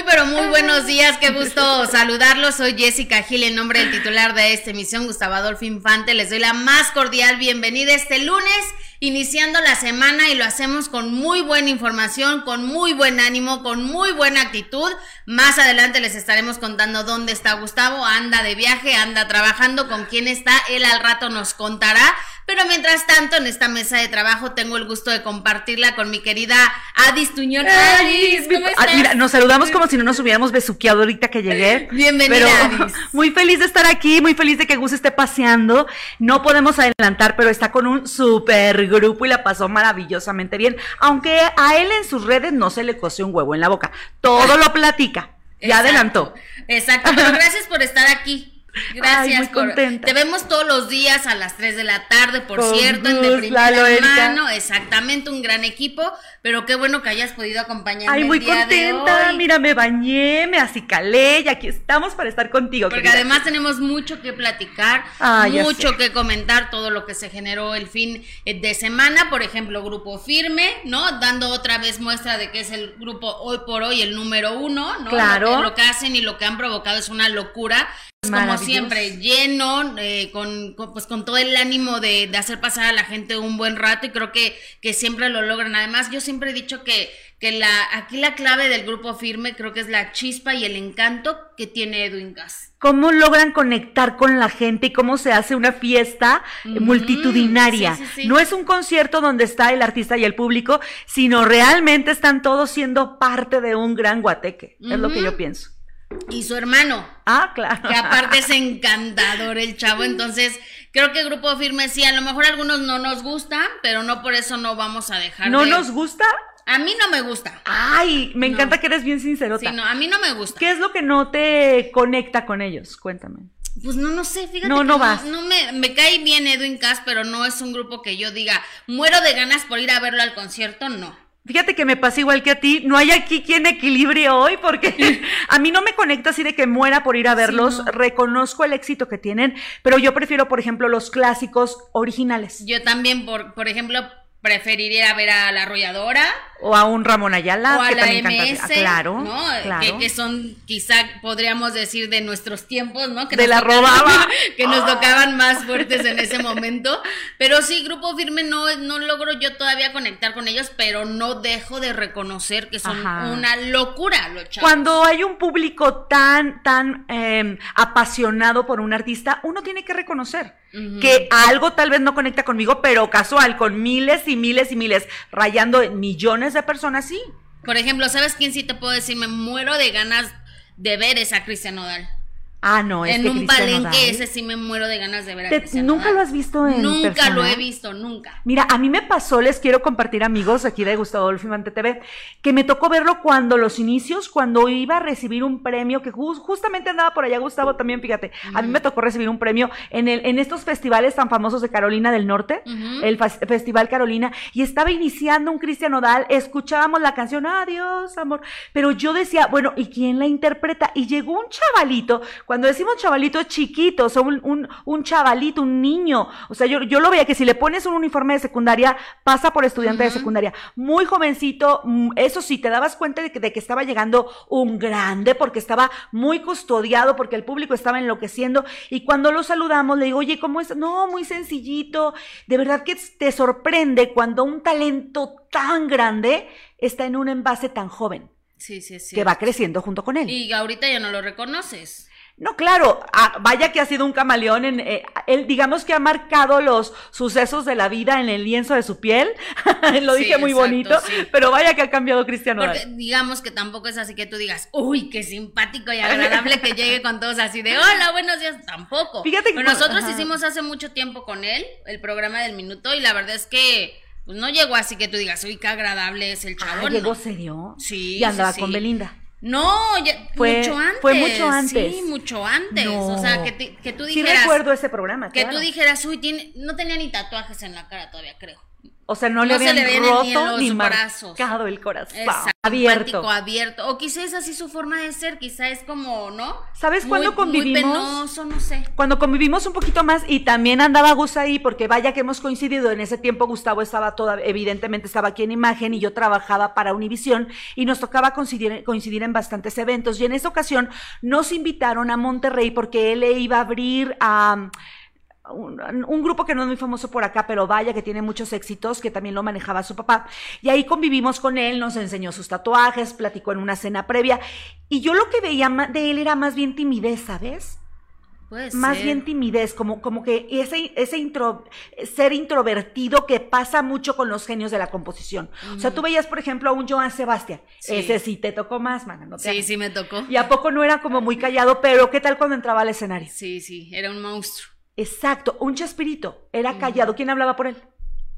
Muy, pero muy buenos días. Qué gusto saludarlos. Soy Jessica Gil, en nombre del titular de esta emisión, Gustavo Adolfo Infante. Les doy la más cordial bienvenida este lunes, iniciando la semana y lo hacemos con muy buena información, con muy buen ánimo, con muy buena actitud. Más adelante les estaremos contando dónde está Gustavo. Anda de viaje, anda trabajando, con quién está. Él al rato nos contará. Pero mientras tanto, en esta mesa de trabajo tengo el gusto de compartirla con mi querida Adis Tuñón. Adis, ¿cómo Ah, estás? Mira, nos saludamos como si no nos hubiéramos besuqueado ahorita que llegué. Bienvenida, Pero Adis. muy feliz de estar aquí, muy feliz de que Gus esté paseando. No podemos adelantar, pero está con un super grupo y la pasó maravillosamente bien. Aunque a él en sus redes no se le coció un huevo en la boca. Todo lo platica. Ya Exacto, adelantó. Exacto, pero gracias por estar aquí. Gracias muy por- contenta. Te vemos todos los días a las 3 de la tarde, por Con cierto, en de Gus, primera Lalo, mano, exactamente un gran equipo, pero qué bueno que hayas podido acompañarme Ay, el muy día de contenta. hoy, Mira, me bañé, me acicalé y aquí estamos para estar contigo. Porque querida. además tenemos mucho que platicar, Ah, mucho que comentar, todo lo que se generó el fin eh, de semana, por ejemplo, Grupo Firme, ¿no? Dando otra vez muestra de que es el grupo hoy por hoy el número uno, ¿no? Claro. Lo que, lo que hacen y lo que han provocado es una locura. Como siempre, lleno, eh, con, con- pues con todo el ánimo de, de hacer pasar a la gente un buen rato y creo que, que siempre lo logran. Además, yo siempre he dicho que, que la, aquí la clave del grupo firme creo que es la chispa y el encanto que tiene Edwin Cass. cómo logran conectar con la gente y cómo se hace una fiesta eh, multitudinaria. sí, sí, sí. No es un concierto donde está el artista y el público, sino realmente están todos siendo parte de un gran guateque. Es lo que yo pienso. Y su hermano, Ah, claro. que aparte es encantador el chavo, entonces creo que Grupo Firme sí, a lo mejor algunos no nos gustan, pero no por eso no vamos a dejar ¿No de- nos gusta? A mí no me gusta. Ay, me No. encanta que eres bien sincerota. Sí, no, a mí no me gusta. ¿Qué es lo que no te conecta con ellos? Cuéntame. Pues no, no sé, fíjate. No, que no vas. No me, me cae bien Edwin Cass, pero no es un grupo que yo diga, muero de ganas por ir a verlo al concierto, no. Fíjate que me pasa igual que a ti, no hay aquí quien equilibre hoy porque a mí no me conecta así de que muera por ir a verlos, no. reconozco el éxito que tienen, pero yo prefiero, por ejemplo, los clásicos originales Yo también, por, por ejemplo, preferiría ver a la arrolladora o a un Ramón Ayala o a que la. MS, Ah, claro, ¿no? claro. Que, que son, quizá podríamos decir, de nuestros tiempos, ¿no? Que De la tocaban- robaba. que nos tocaban más fuertes en ese momento. Pero sí, Grupo Firme no, no logro yo todavía conectar con ellos, pero no dejo de reconocer que son Ajá. una locura los chavos. Cuando hay un público tan, tan eh, apasionado por un artista, uno tiene que reconocer Que algo tal vez no conecta conmigo, pero casual, con miles y miles y miles, rayando millones de personas, sí. Por ejemplo, ¿sabes quién sí te puedo decir? Me muero de ganas de ver esa Cristian Nodal. Ah, no, es en que un Cristian palenque ese sí me muero de ganas de ver a Te- ¿Nunca lo has visto en Nunca persona? lo he visto, nunca. Mira, a mí me pasó, les quiero compartir amigos aquí de Gustavo Adolfo Infante TV, que me tocó verlo cuando los inicios, cuando iba a recibir un premio, que jus- justamente andaba por allá Gustavo también, fíjate, a mí me tocó recibir un premio en, el, en estos festivales tan famosos de Carolina del Norte, el Festival Carolina, y estaba iniciando un Cristian Nodal, escuchábamos la canción Adiós, amor, pero yo decía, bueno, ¿y quién la interpreta? Y llegó un chavalito, cuando decimos chavalito chiquito, o sea, un, un, un chavalito, un niño, o sea, yo, yo lo veía que si le pones un uniforme de secundaria, pasa por estudiante de secundaria, muy jovencito, mm, eso sí, te dabas cuenta de que, de que estaba llegando un grande, porque estaba muy custodiado, porque el público estaba enloqueciendo, y cuando lo saludamos, le digo, oye, ¿cómo es? No, muy sencillito, de verdad que te sorprende cuando un talento tan grande está en un envase tan joven, Sí, sí, sí. que va creciendo junto con él. Y ahorita ya no lo reconoces. No, claro, ah, vaya que ha sido un camaleón, en, eh, él digamos que ha marcado los sucesos de la vida en el lienzo de su piel, lo Sí, dije muy exacto, bonito, sí. pero vaya que ha cambiado Cristiano. Porque digamos que tampoco es así que tú digas, uy, qué simpático y agradable que llegue con todos así de hola, buenos días, tampoco. Fíjate que nosotros ajá. hicimos hace mucho tiempo con él el programa del minuto y la verdad es que pues no llegó así que tú digas, uy, qué agradable es el Ah, chavo. ¿Llegó no. serio? Sí, Y andaba sí, sí. con Belinda. No, ya- Fue- mucho antes. fue mucho antes. Sí, mucho antes. No. O sea, que, te- que tú Sí dijeras. recuerdo ese programa, que claro. tú dijeras, uy, tiene, no tenía ni tatuajes en la cara todavía, creo. O sea, no, le habían roto ni, marcado el corazón. abierto. abierto. O quizás es así su forma de ser, quizá es como, ¿no? ¿Sabes cuándo convivimos? Muy penoso, no sé. Cuando convivimos un poquito más y también andaba Gus ahí, porque vaya que hemos coincidido, en ese tiempo Gustavo estaba toda, evidentemente estaba aquí en imagen y yo trabajaba para Univisión y nos tocaba coincidir, coincidir en bastantes eventos. Y en esa ocasión nos invitaron a Monterrey porque él le iba a abrir a un, grupo que no es muy famoso por acá, pero vaya que tiene muchos éxitos, que también lo manejaba su papá. Y ahí convivimos con él, nos enseñó sus tatuajes, platicó en una cena previa. Y yo lo que veía de él era más bien timidez, ¿sabes? más bien timidez, como, como que ese, ese intro, ser introvertido que pasa mucho con los genios de la composición. O sea, tú veías, por ejemplo, a un Joan Sebastián. Ese sí te tocó más, mana. ¿no sí, sí me tocó. Y a poco no era como muy callado, pero ¿qué tal cuando entraba al escenario? Sí, sí, era un monstruo. Exacto, un chaspirito. Era callado. ¿Quién hablaba por él?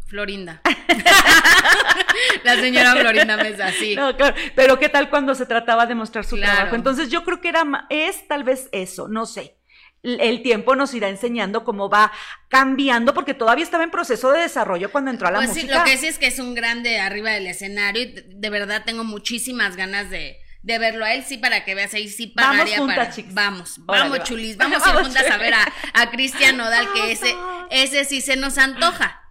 Florinda. la señora Florinda Mesa, sí. No, claro. Pero ¿qué tal cuando se trataba de mostrar su trabajo? Entonces yo creo que era, es tal vez eso, no sé. El tiempo nos irá enseñando cómo va cambiando, porque todavía estaba en proceso de desarrollo cuando entró a la pues música. Sí, lo que sí es que es un grande arriba del escenario y de verdad tengo muchísimas ganas de, de verlo a él, sí, para que veas ahí, sí pagaría vamos para. Vamos, vamos, chulis, vamos, a ir juntas a ver a, a Cristian Nodal, que ese, ese sí se nos antoja.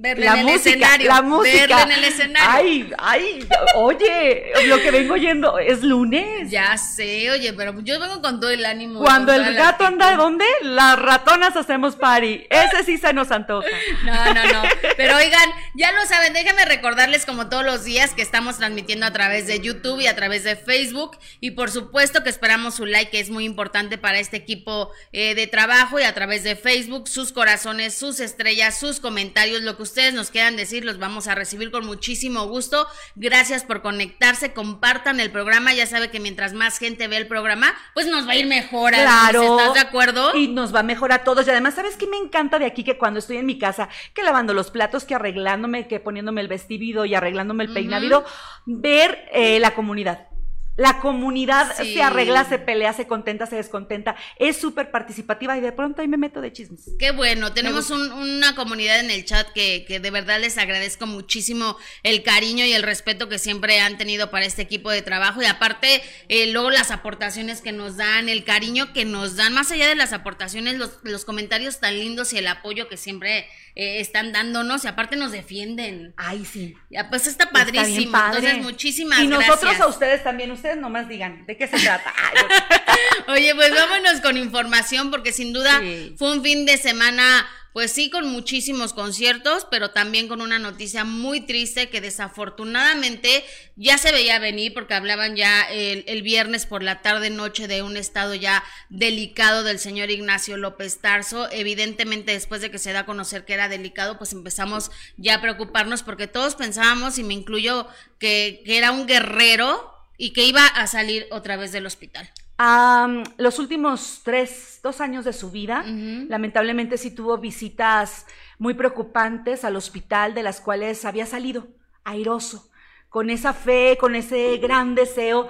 Verle en el escenario. La música. Verle en el escenario. Ay, ay, oye, lo que vengo oyendo es lunes. Ya sé, oye, pero yo vengo con todo el ánimo. Cuando el gato anda, ¿dónde? Las ratonas hacemos party. Ese sí se nos antoja. No, no, no. Pero oigan, ya lo saben, déjenme recordarles como todos los días que estamos transmitiendo a través de YouTube y a través de Facebook. Y por supuesto que esperamos su like, que es muy importante para este equipo eh, de trabajo y a través de Facebook, sus corazones, sus estrellas, sus comentarios, lo que ustedes nos quieran decir, los vamos a recibir con muchísimo gusto. Gracias por conectarse, compartan el programa. Ya sabe que mientras más gente ve el programa, pues nos va a ir mejor. Claro. ¿Estás de acuerdo? Y nos va mejor a todos. Y además, ¿sabes qué me encanta de aquí? Que cuando estoy en mi casa, que lavando los platos, que arreglándome, que poniéndome el vestido y arreglándome el peinado, ver eh, la comunidad. La comunidad se arregla, se pelea, se contenta, se descontenta. Es súper participativa y de pronto ahí me meto de chismes. Qué bueno. Tenemos una comunidad en el chat que, que, de verdad les agradezco muchísimo el cariño y el respeto que siempre han tenido para este equipo de trabajo. Y aparte, eh, luego las aportaciones que nos dan, el cariño que nos dan, más allá de las aportaciones, los, los comentarios tan lindos y el apoyo que siempre eh, están dándonos y aparte nos defienden. Ay, sí. Ya, pues está padrísimo. Entonces, muchísimas gracias. Y nosotros a ustedes también, ustedes nomás digan de qué se trata. Oye, pues vámonos con información porque sin duda fue un fin de semana pues sí, con muchísimos conciertos, pero también con una noticia muy triste que desafortunadamente ya se veía venir porque hablaban ya el, viernes por la tarde noche de un estado ya delicado del señor Ignacio López Tarso. Evidentemente después de que se da a conocer que era delicado, pues empezamos ya a preocuparnos porque todos pensábamos, y me incluyo, que, que era un guerrero y que iba a salir otra vez del hospital. Los últimos tres, dos años de su vida, lamentablemente sí tuvo visitas muy preocupantes al hospital, de las cuales había salido airoso, con esa fe, con ese gran deseo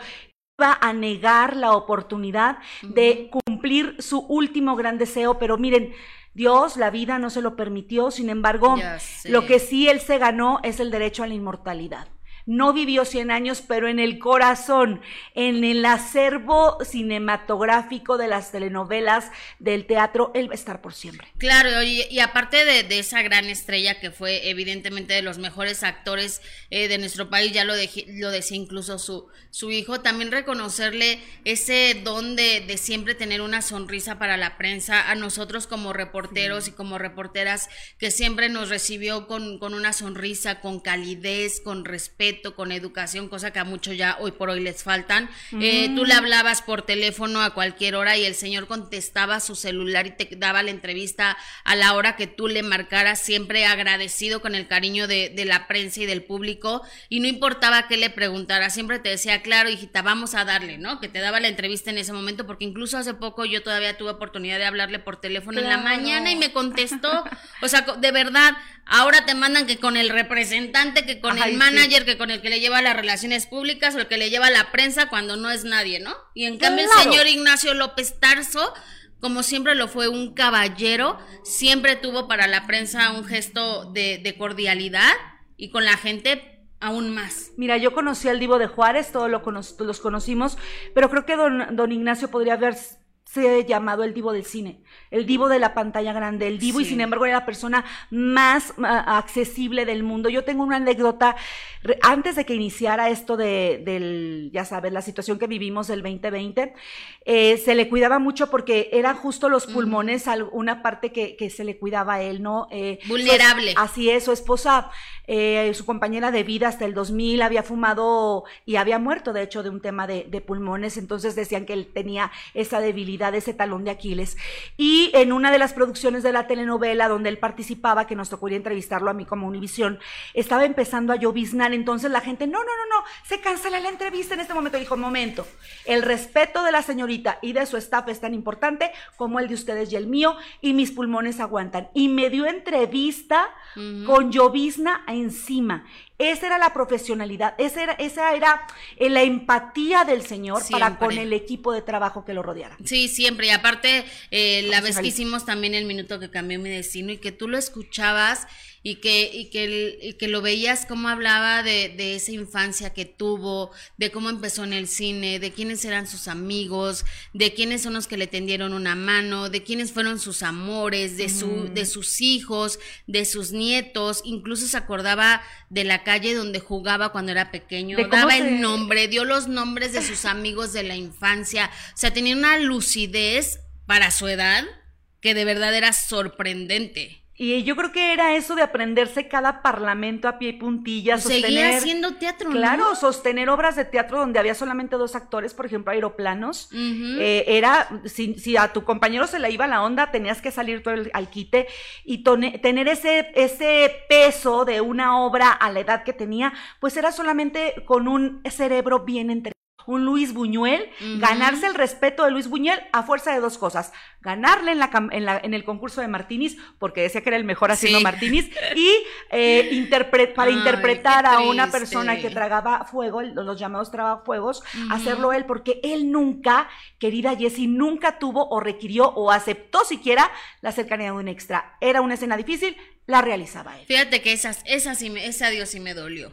iba a negar la oportunidad de cumplir su último gran deseo, pero miren, Dios, la vida no se lo permitió, sin embargo, lo que sí él se ganó es el derecho a la inmortalidad no vivió 100 años, pero en el corazón, en el acervo cinematográfico de las telenovelas, del teatro, él va a estar por siempre. Claro, y, aparte de, esa gran estrella que fue evidentemente de los mejores actores eh, de nuestro país, ya lo, lo decía incluso su, su hijo, también reconocerle ese don de, siempre tener una sonrisa para la prensa, a nosotros como reporteros y como reporteras, que siempre nos recibió con, con una sonrisa, con calidez, con respeto con educación, cosa que a muchos ya hoy por hoy les faltan. Eh, tú le hablabas por teléfono a cualquier hora y el señor contestaba su celular y te daba la entrevista a la hora que tú le marcaras, siempre agradecido con el cariño de, la prensa y del público. Y no importaba qué le preguntara, siempre te decía, claro, hijita, vamos a darle, ¿no? Que te daba la entrevista en ese momento, porque incluso hace poco yo todavía tuve oportunidad de hablarle por teléfono en la mañana y me contestó. O sea, de verdad, ahora te mandan que con el representante, que con el manager, que con el que le lleva las relaciones públicas o el que le lleva la prensa cuando no es nadie, ¿no? Y en cambio el señor Ignacio López Tarso como siempre lo fue un caballero, siempre tuvo para la prensa un gesto de, de cordialidad y con la gente aún más. Mira, yo conocí al Divo de Juárez, todos lo los conocimos, pero creo que don, don Ignacio podría haber se llamado el divo del cine, el divo de la pantalla grande, el divo y sin embargo era la persona más accesible del mundo. Yo tengo una anécdota, antes de que iniciara esto de, del, ya sabes, la situación que vivimos del 2020, eh, se le cuidaba mucho porque eran justo los pulmones, una parte que, que, se le cuidaba a él, ¿no? Eh, Vulnerable. así es, su esposa, eh, su compañera de vida hasta el 2000 había fumado y había muerto, de hecho, de un tema de, de pulmones, entonces decían que él tenía esa debilidad de ese talón de Aquiles. Y en una de las producciones de la telenovela donde él participaba, que nos tocó ir a entrevistarlo a mí como Univisión, estaba empezando a lloviznar, entonces la gente, no, no, no, no, se cancela la entrevista en este momento. Dijo, momento, el respeto de la señorita y de su staff es tan importante como el de ustedes y el mío, y mis pulmones aguantan. Y me dio entrevista con llovizna encima. Esa era la profesionalidad, esa era, esa era eh, la empatía del Señor para con el equipo de trabajo que lo rodeara. Sí, siempre. Y aparte, eh, la vez que hicimos también el minuto que cambió mi destino y que tú lo escuchabas y que, y que, que lo veías cómo hablaba de, de, esa infancia que tuvo, de cómo empezó en el cine, de quiénes eran sus amigos, de quiénes son los que le tendieron una mano, de quiénes fueron sus amores, de, su, de sus hijos, de sus nietos, incluso se acordaba de la calle donde jugaba cuando era pequeño, daba el nombre, dio los nombres de sus amigos de la infancia, o sea, tenía una lucidez para su edad que de verdad era sorprendente. Y yo creo que era eso de aprenderse cada parlamento a pie y puntilla. Seguía haciendo teatro, Claro, sostener obras de teatro donde había solamente dos actores, por ejemplo, aeroplanos. Eh, era, si, si, a tu compañero se le iba la onda, tenías que salir todo el, al quite y tener ese, ese peso de una obra a la edad que tenía, pues era solamente con un cerebro bien entrenado un Luis Buñuel, ganarse el respeto de Luis Buñuel a fuerza de dos cosas. Ganarle en, la, en, la, en el concurso de Martínez, porque decía que era el mejor haciendo Martínez, y eh, para interpretar a una persona que tragaba fuego, los llamados tragafuegos, hacerlo él, porque él nunca, querida Jessie, nunca tuvo o requirió o aceptó siquiera la cercanía de un extra. Era una escena difícil, la realizaba él. Fíjate que esas, esas sí me, ese adiós sí me dolió.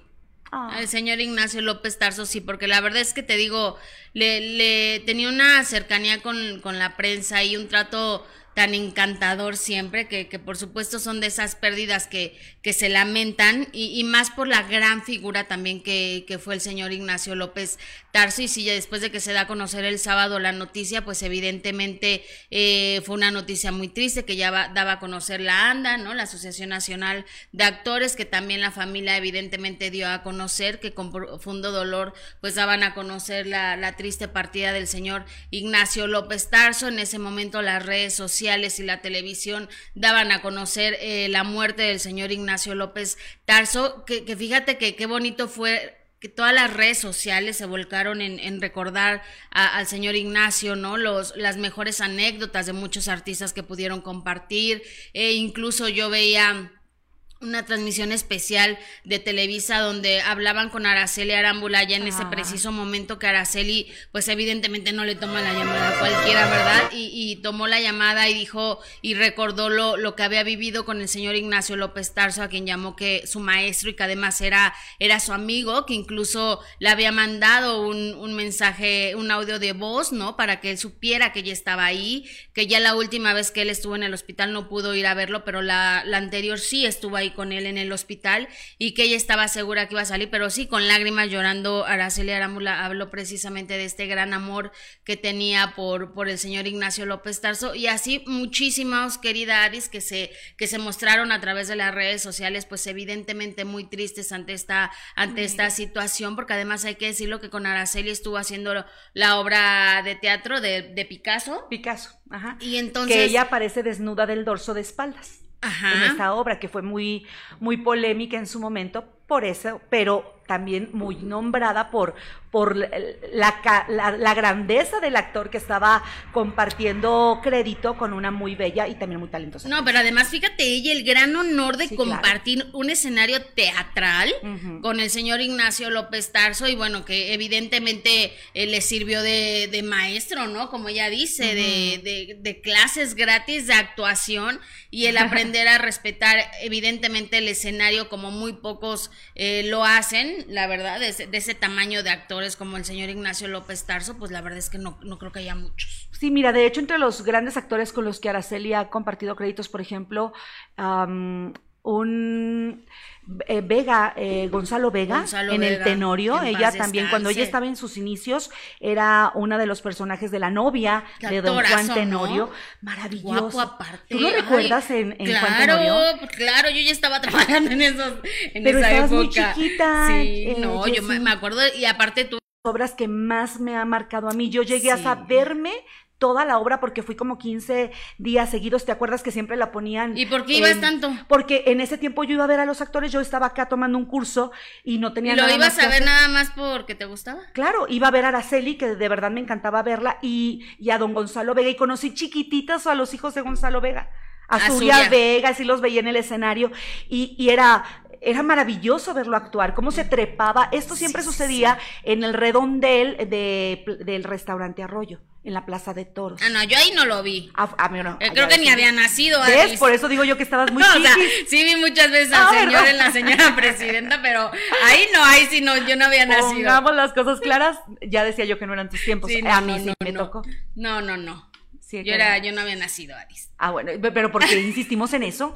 Ah. El señor Ignacio López Tarso, sí, porque la verdad es que te digo, le, le tenía una cercanía con, con la prensa y un trato tan encantador siempre, que, que, por supuesto son de esas pérdidas que, que se lamentan, y, y, más por la gran figura también que, que, fue el señor Ignacio López Tarso, y si ya después de que se da a conocer el sábado la noticia, pues evidentemente eh, fue una noticia muy triste que ya daba a conocer la ANDA, ¿no? La Asociación Nacional de Actores, que también la familia evidentemente dio a conocer, que con profundo dolor pues daban a conocer la, triste partida del señor Ignacio López Tarso, en ese momento las redes sociales y la televisión daban a conocer eh, la muerte del señor Ignacio López Tarso, que, fíjate que qué bonito fue que todas las redes sociales se volcaron en, recordar al señor Ignacio, ¿no? Los, las mejores anécdotas de muchos artistas que pudieron compartir, e incluso yo veía una transmisión especial de Televisa donde hablaban con Araceli Arámbula ya en ese ah. preciso momento que Araceli pues evidentemente no le toma la llamada a cualquiera, ¿verdad? Y, tomó la llamada y dijo y recordó lo, lo, que había vivido con el señor Ignacio López Tarso, a quien llamó que su maestro y que además era, era su amigo, que incluso le había mandado un, un mensaje, un audio de voz, ¿no? Para que él supiera que ella estaba ahí, que ya la última vez que él estuvo en el hospital no pudo ir a verlo, pero la, la anterior sí estuvo ahí con él en el hospital y que ella estaba segura que iba a salir, pero sí, con lágrimas llorando, Araceli Arámbula habló precisamente de este gran amor que tenía por, por el señor Ignacio López Tarso y así muchísimas querida Aris que se, que se mostraron a través de las redes sociales, pues evidentemente muy tristes ante esta, ante esta situación, porque además hay que decirlo que con Araceli estuvo haciendo la obra de teatro de, de Picasso. Picasso, ajá. Y entonces... Que ella aparece desnuda del dorso de espaldas en esta obra que fue muy, muy polémica en su momento por eso, pero también muy nombrada por, por la, la, grandeza del actor que estaba compartiendo crédito con una muy bella y también muy talentosa. No, pero además fíjate ella el gran honor de compartir un escenario teatral con el señor Ignacio López Tarso y bueno, que evidentemente eh, le sirvió de, de, maestro, ¿no? Como ella dice, de, de, de clases gratis de actuación y el aprender a respetar evidentemente el escenario como muy pocos eh, lo hacen, la verdad, de ese, tamaño de actores como el señor Ignacio López Tarso, pues la verdad es que no, no creo que haya muchos. Sí, mira, de hecho entre los grandes actores con los que Araceli ha compartido créditos, por ejemplo, un eh, Vega, eh, Gonzalo Vega, en el Tenorio, ella también, cuando ella estaba en sus inicios, era una de los personajes de la novia de Don Juan Tenorio. Maravilloso. aparte. ¿Tú lo recuerdas en, en Juan Tenorio? Claro, yo ya estaba trabajando en esos en Pero esa estabas época. muy chiquita. Sí, eh, no, yo me, acuerdo, y aparte tú obras que más me ha marcado a mí. Yo llegué a saberme toda la obra porque fui como 15 días seguidos, ¿te acuerdas que siempre la ponían? ¿Y por qué ibas tanto? Porque en ese tiempo yo iba a ver a los actores, yo estaba acá tomando un curso y no tenía ¿Y lo ibas a ver nada más porque te gustaba? Claro, iba a ver a Araceli, que de verdad me encantaba verla, y, y a don Gonzalo Vega, y conocí chiquititas a los hijos de Gonzalo Vega. A Zuria Vega, sí los veía en el escenario, y, y era era maravilloso verlo actuar, cómo se trepaba. Esto siempre sucedía en el redondel de, del restaurante Arroyo en la Plaza de Toros. Ah, no, yo ahí no lo vi. Ah, ah no. Eh, creo que ni había nacido. ¿Ves? Por eso digo yo que estabas muy no, o sea, sí vi muchas veces al ah, señor en la señora presidenta, pero ahí no, ahí sí no, yo no había nacido. Pongamos las cosas claras, ya decía yo que no eran tus tiempos. a mí sí me tocó. No, no, no. Yo, era, yo no había nacido, Aris. Ah, bueno, pero ¿por qué insistimos en eso?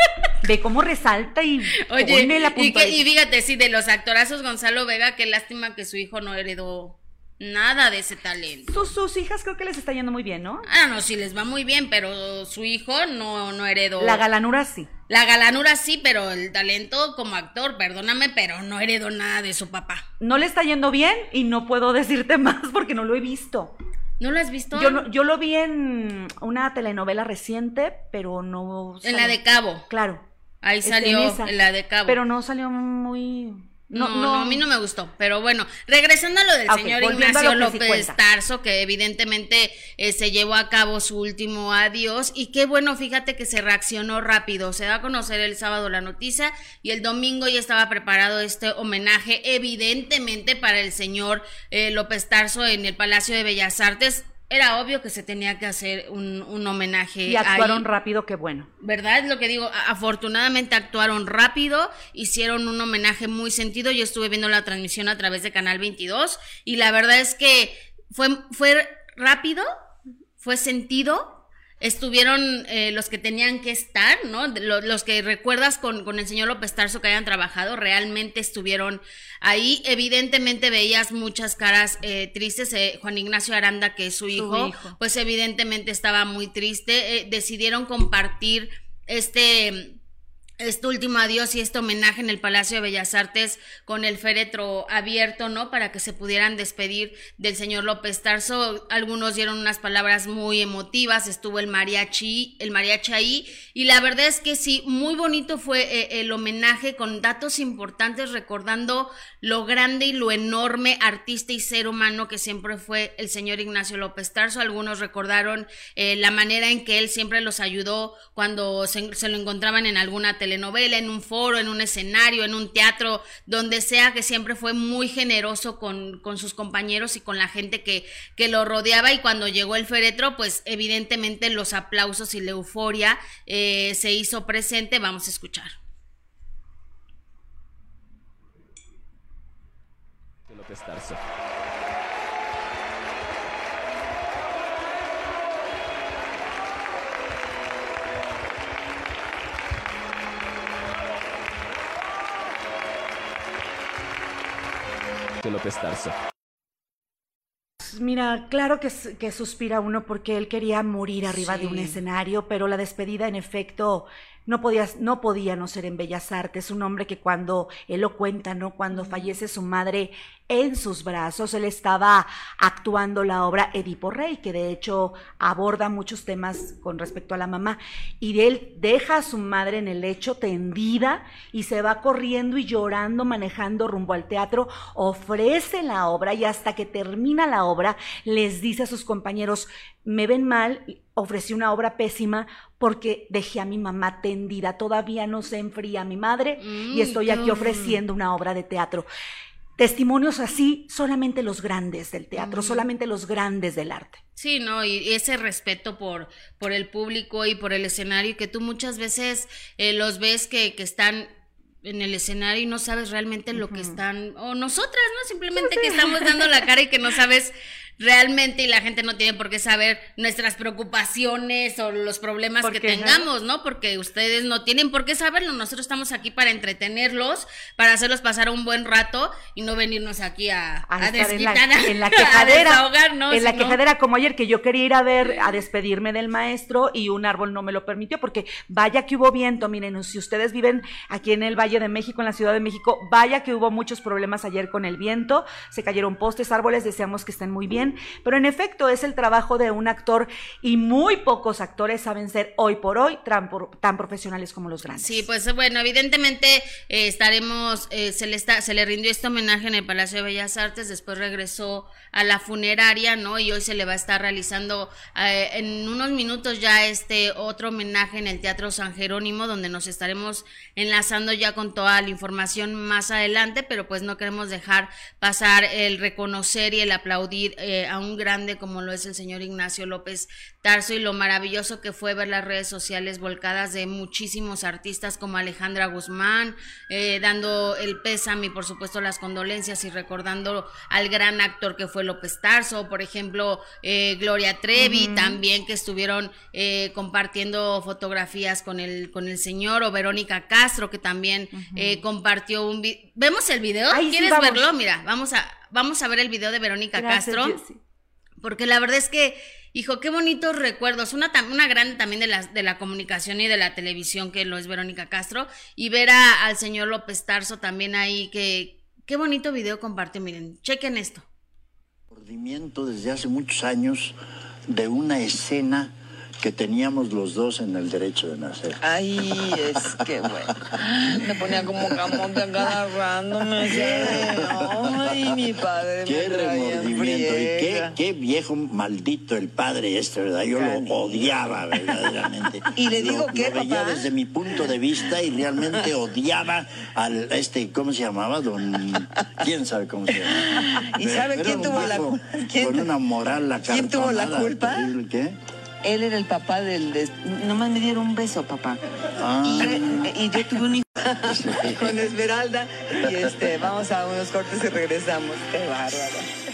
Ve cómo resalta y Oye, la y, y fíjate, sí, de los actorazos Gonzalo Vega, qué lástima que su hijo no heredó nada de ese talento. Sus, sus hijas creo que les está yendo muy bien, ¿no? Ah, no, sí les va muy bien, pero su hijo no, no heredó. La galanura sí. La galanura sí, pero el talento como actor, perdóname, pero no heredó nada de su papá. No le está yendo bien y no puedo decirte más porque no lo he visto. ¿No lo has visto? Yo, yo lo vi en una telenovela reciente, pero no... En la de Cabo. Claro. Ahí salió en la de Cabo. Pero no salió muy... No, no, a mí no me gustó. Pero bueno, regresando a lo del señor Ignacio López Tarso, que evidentemente eh, se llevó a cabo su último adiós. Y qué bueno, fíjate que se reaccionó rápido. Se da a conocer el sábado la noticia y el domingo ya estaba preparado este homenaje, evidentemente, para el señor eh, López Tarso en el Palacio de Bellas Artes era obvio que se tenía que hacer un, un homenaje. Y actuaron rápido, qué bueno. ¿Verdad? Es lo que digo. Afortunadamente actuaron rápido, hicieron un homenaje muy sentido. Yo estuve viendo la transmisión a través de Canal 22 y la verdad es que fue, fue rápido, fue sentido estuvieron eh, los que tenían que estar, ¿no? Los, que recuerdas con, con, el señor López Tarso que hayan trabajado, realmente estuvieron ahí. Evidentemente veías muchas caras eh, tristes. Eh, Juan Ignacio Aranda, que es su hijo, pues evidentemente estaba muy triste. decidieron compartir este este último adiós y este homenaje en el Palacio de Bellas Artes con el féretro abierto, ¿no? Para que se pudieran despedir del señor López Tarso. Algunos dieron unas palabras muy emotivas, estuvo el mariachi, el mariachi ahí, y la verdad es que sí, muy bonito fue eh, el homenaje con datos importantes recordando lo grande y lo enorme artista y ser humano que siempre fue el señor Ignacio López Tarso. Algunos recordaron eh, la manera en que él siempre los ayudó cuando se, se lo encontraban en alguna televisión telenovela, en un foro, en un escenario, en un teatro, donde sea, que siempre fue muy generoso con, con sus compañeros y con la gente que, que lo rodeaba. Y cuando llegó el féretro, pues evidentemente los aplausos y la euforia eh, se hizo presente. Vamos a escuchar. Mira, claro que, que, suspira uno porque él quería morir arriba de un escenario, pero la despedida en efecto no podía, no podía no ser en Bellas Artes, un hombre que cuando él lo cuenta, ¿no? Cuando fallece su madre en sus brazos, él estaba actuando la obra Edipo Rey, que de hecho aborda muchos temas con respecto a la mamá, y él deja a su madre en el lecho tendida y se va corriendo y llorando, manejando rumbo al teatro, ofrece la obra y hasta que termina la obra les dice a sus compañeros, me ven mal, ofrecí una obra pésima porque dejé a mi mamá tendida, todavía no se enfría mi madre y estoy aquí ofreciendo una obra de teatro. Testimonios así, solamente los grandes del teatro, solamente los grandes del arte. Sí, ¿no? Y ese respeto por, por el público y por el escenario, que tú muchas veces eh, los ves que, que están en el escenario y no sabes realmente lo que están, o nosotras, ¿no? Simplemente que estamos dando la cara y que no sabes realmente y la gente no tiene por qué saber nuestras preocupaciones o los problemas que tengamos, ¿no? Porque ustedes no tienen por qué saberlo, nosotros estamos aquí para entretenerlos, para hacerlos pasar un buen rato y no venirnos aquí a, a, a estar en la, desquitar, en la a quejadera, desahogarnos, en la quejadera como ayer que yo quería ir a ver a despedirme del maestro y un árbol no me lo permitió porque vaya que hubo viento, miren, si ustedes viven aquí en el Valle de México, en la Ciudad de México, vaya que hubo muchos problemas ayer con el viento, se cayeron postes, árboles, deseamos que estén muy bien, pero en efecto es el trabajo de un actor y muy pocos actores saben ser hoy por hoy tan, profesionales como los grandes. Sí, pues bueno, evidentemente eh, estaremos, eh, se, le está, se le rindió este homenaje en el Palacio de Bellas Artes, después regresó a la funeraria, ¿no? Y hoy se le va a estar realizando eh, en unos minutos ya este otro homenaje en el Teatro San Jerónimo, donde nos estaremos enlazando ya con toda la información más adelante, pero pues no queremos dejar pasar el reconocer y el aplaudir a un grande como lo es el señor Ignacio López Tarso y lo maravilloso que fue ver las redes sociales volcadas de muchísimos artistas como Alejandra Guzmán, eh, dando el pésame y por supuesto las condolencias y recordando al gran actor que fue López Tarso, por ejemplo eh, Gloria Trevi también que estuvieron eh, compartiendo fotografías con el con el señor o Verónica Castro que también eh, compartió un vemos el video quieres verlo mira vamos a vamos a ver el video de Verónica Gracias, Castro porque la verdad es que, hijo, qué bonitos recuerdos. Una, una grande también de la, de la comunicación y de la televisión, que lo es Verónica Castro. Y ver a- al señor López Tarso también ahí, que qué bonito video compartió. Miren, chequen esto. Recordimiento desde hace muchos años de una escena que teníamos los dos en el derecho de nacer. Ay, es que bueno. Me ponía como camote acá agarrándome. Ay, mi padre. Qué me remordimiento y qué, viejo maldito el padre este, ¿verdad? Yo lo odiaba verdaderamente. Y le digo Lo- que, lo veía desde mi punto de vista y realmente odiaba al este, ¿cómo se llamaba? Don, quién sabe cómo se llama. ¿Y sabe quién tuvo la viejo cu- quién- Con una moral la quién tuvo la culpa? terrible, ¿Qué? Él era el papá del... des- Nomás me dieron un beso, papá. Ah. Y, y yo tuve un hijo con Esmeralda. Y este, vamos a unos cortes y regresamos. Qué bárbaro.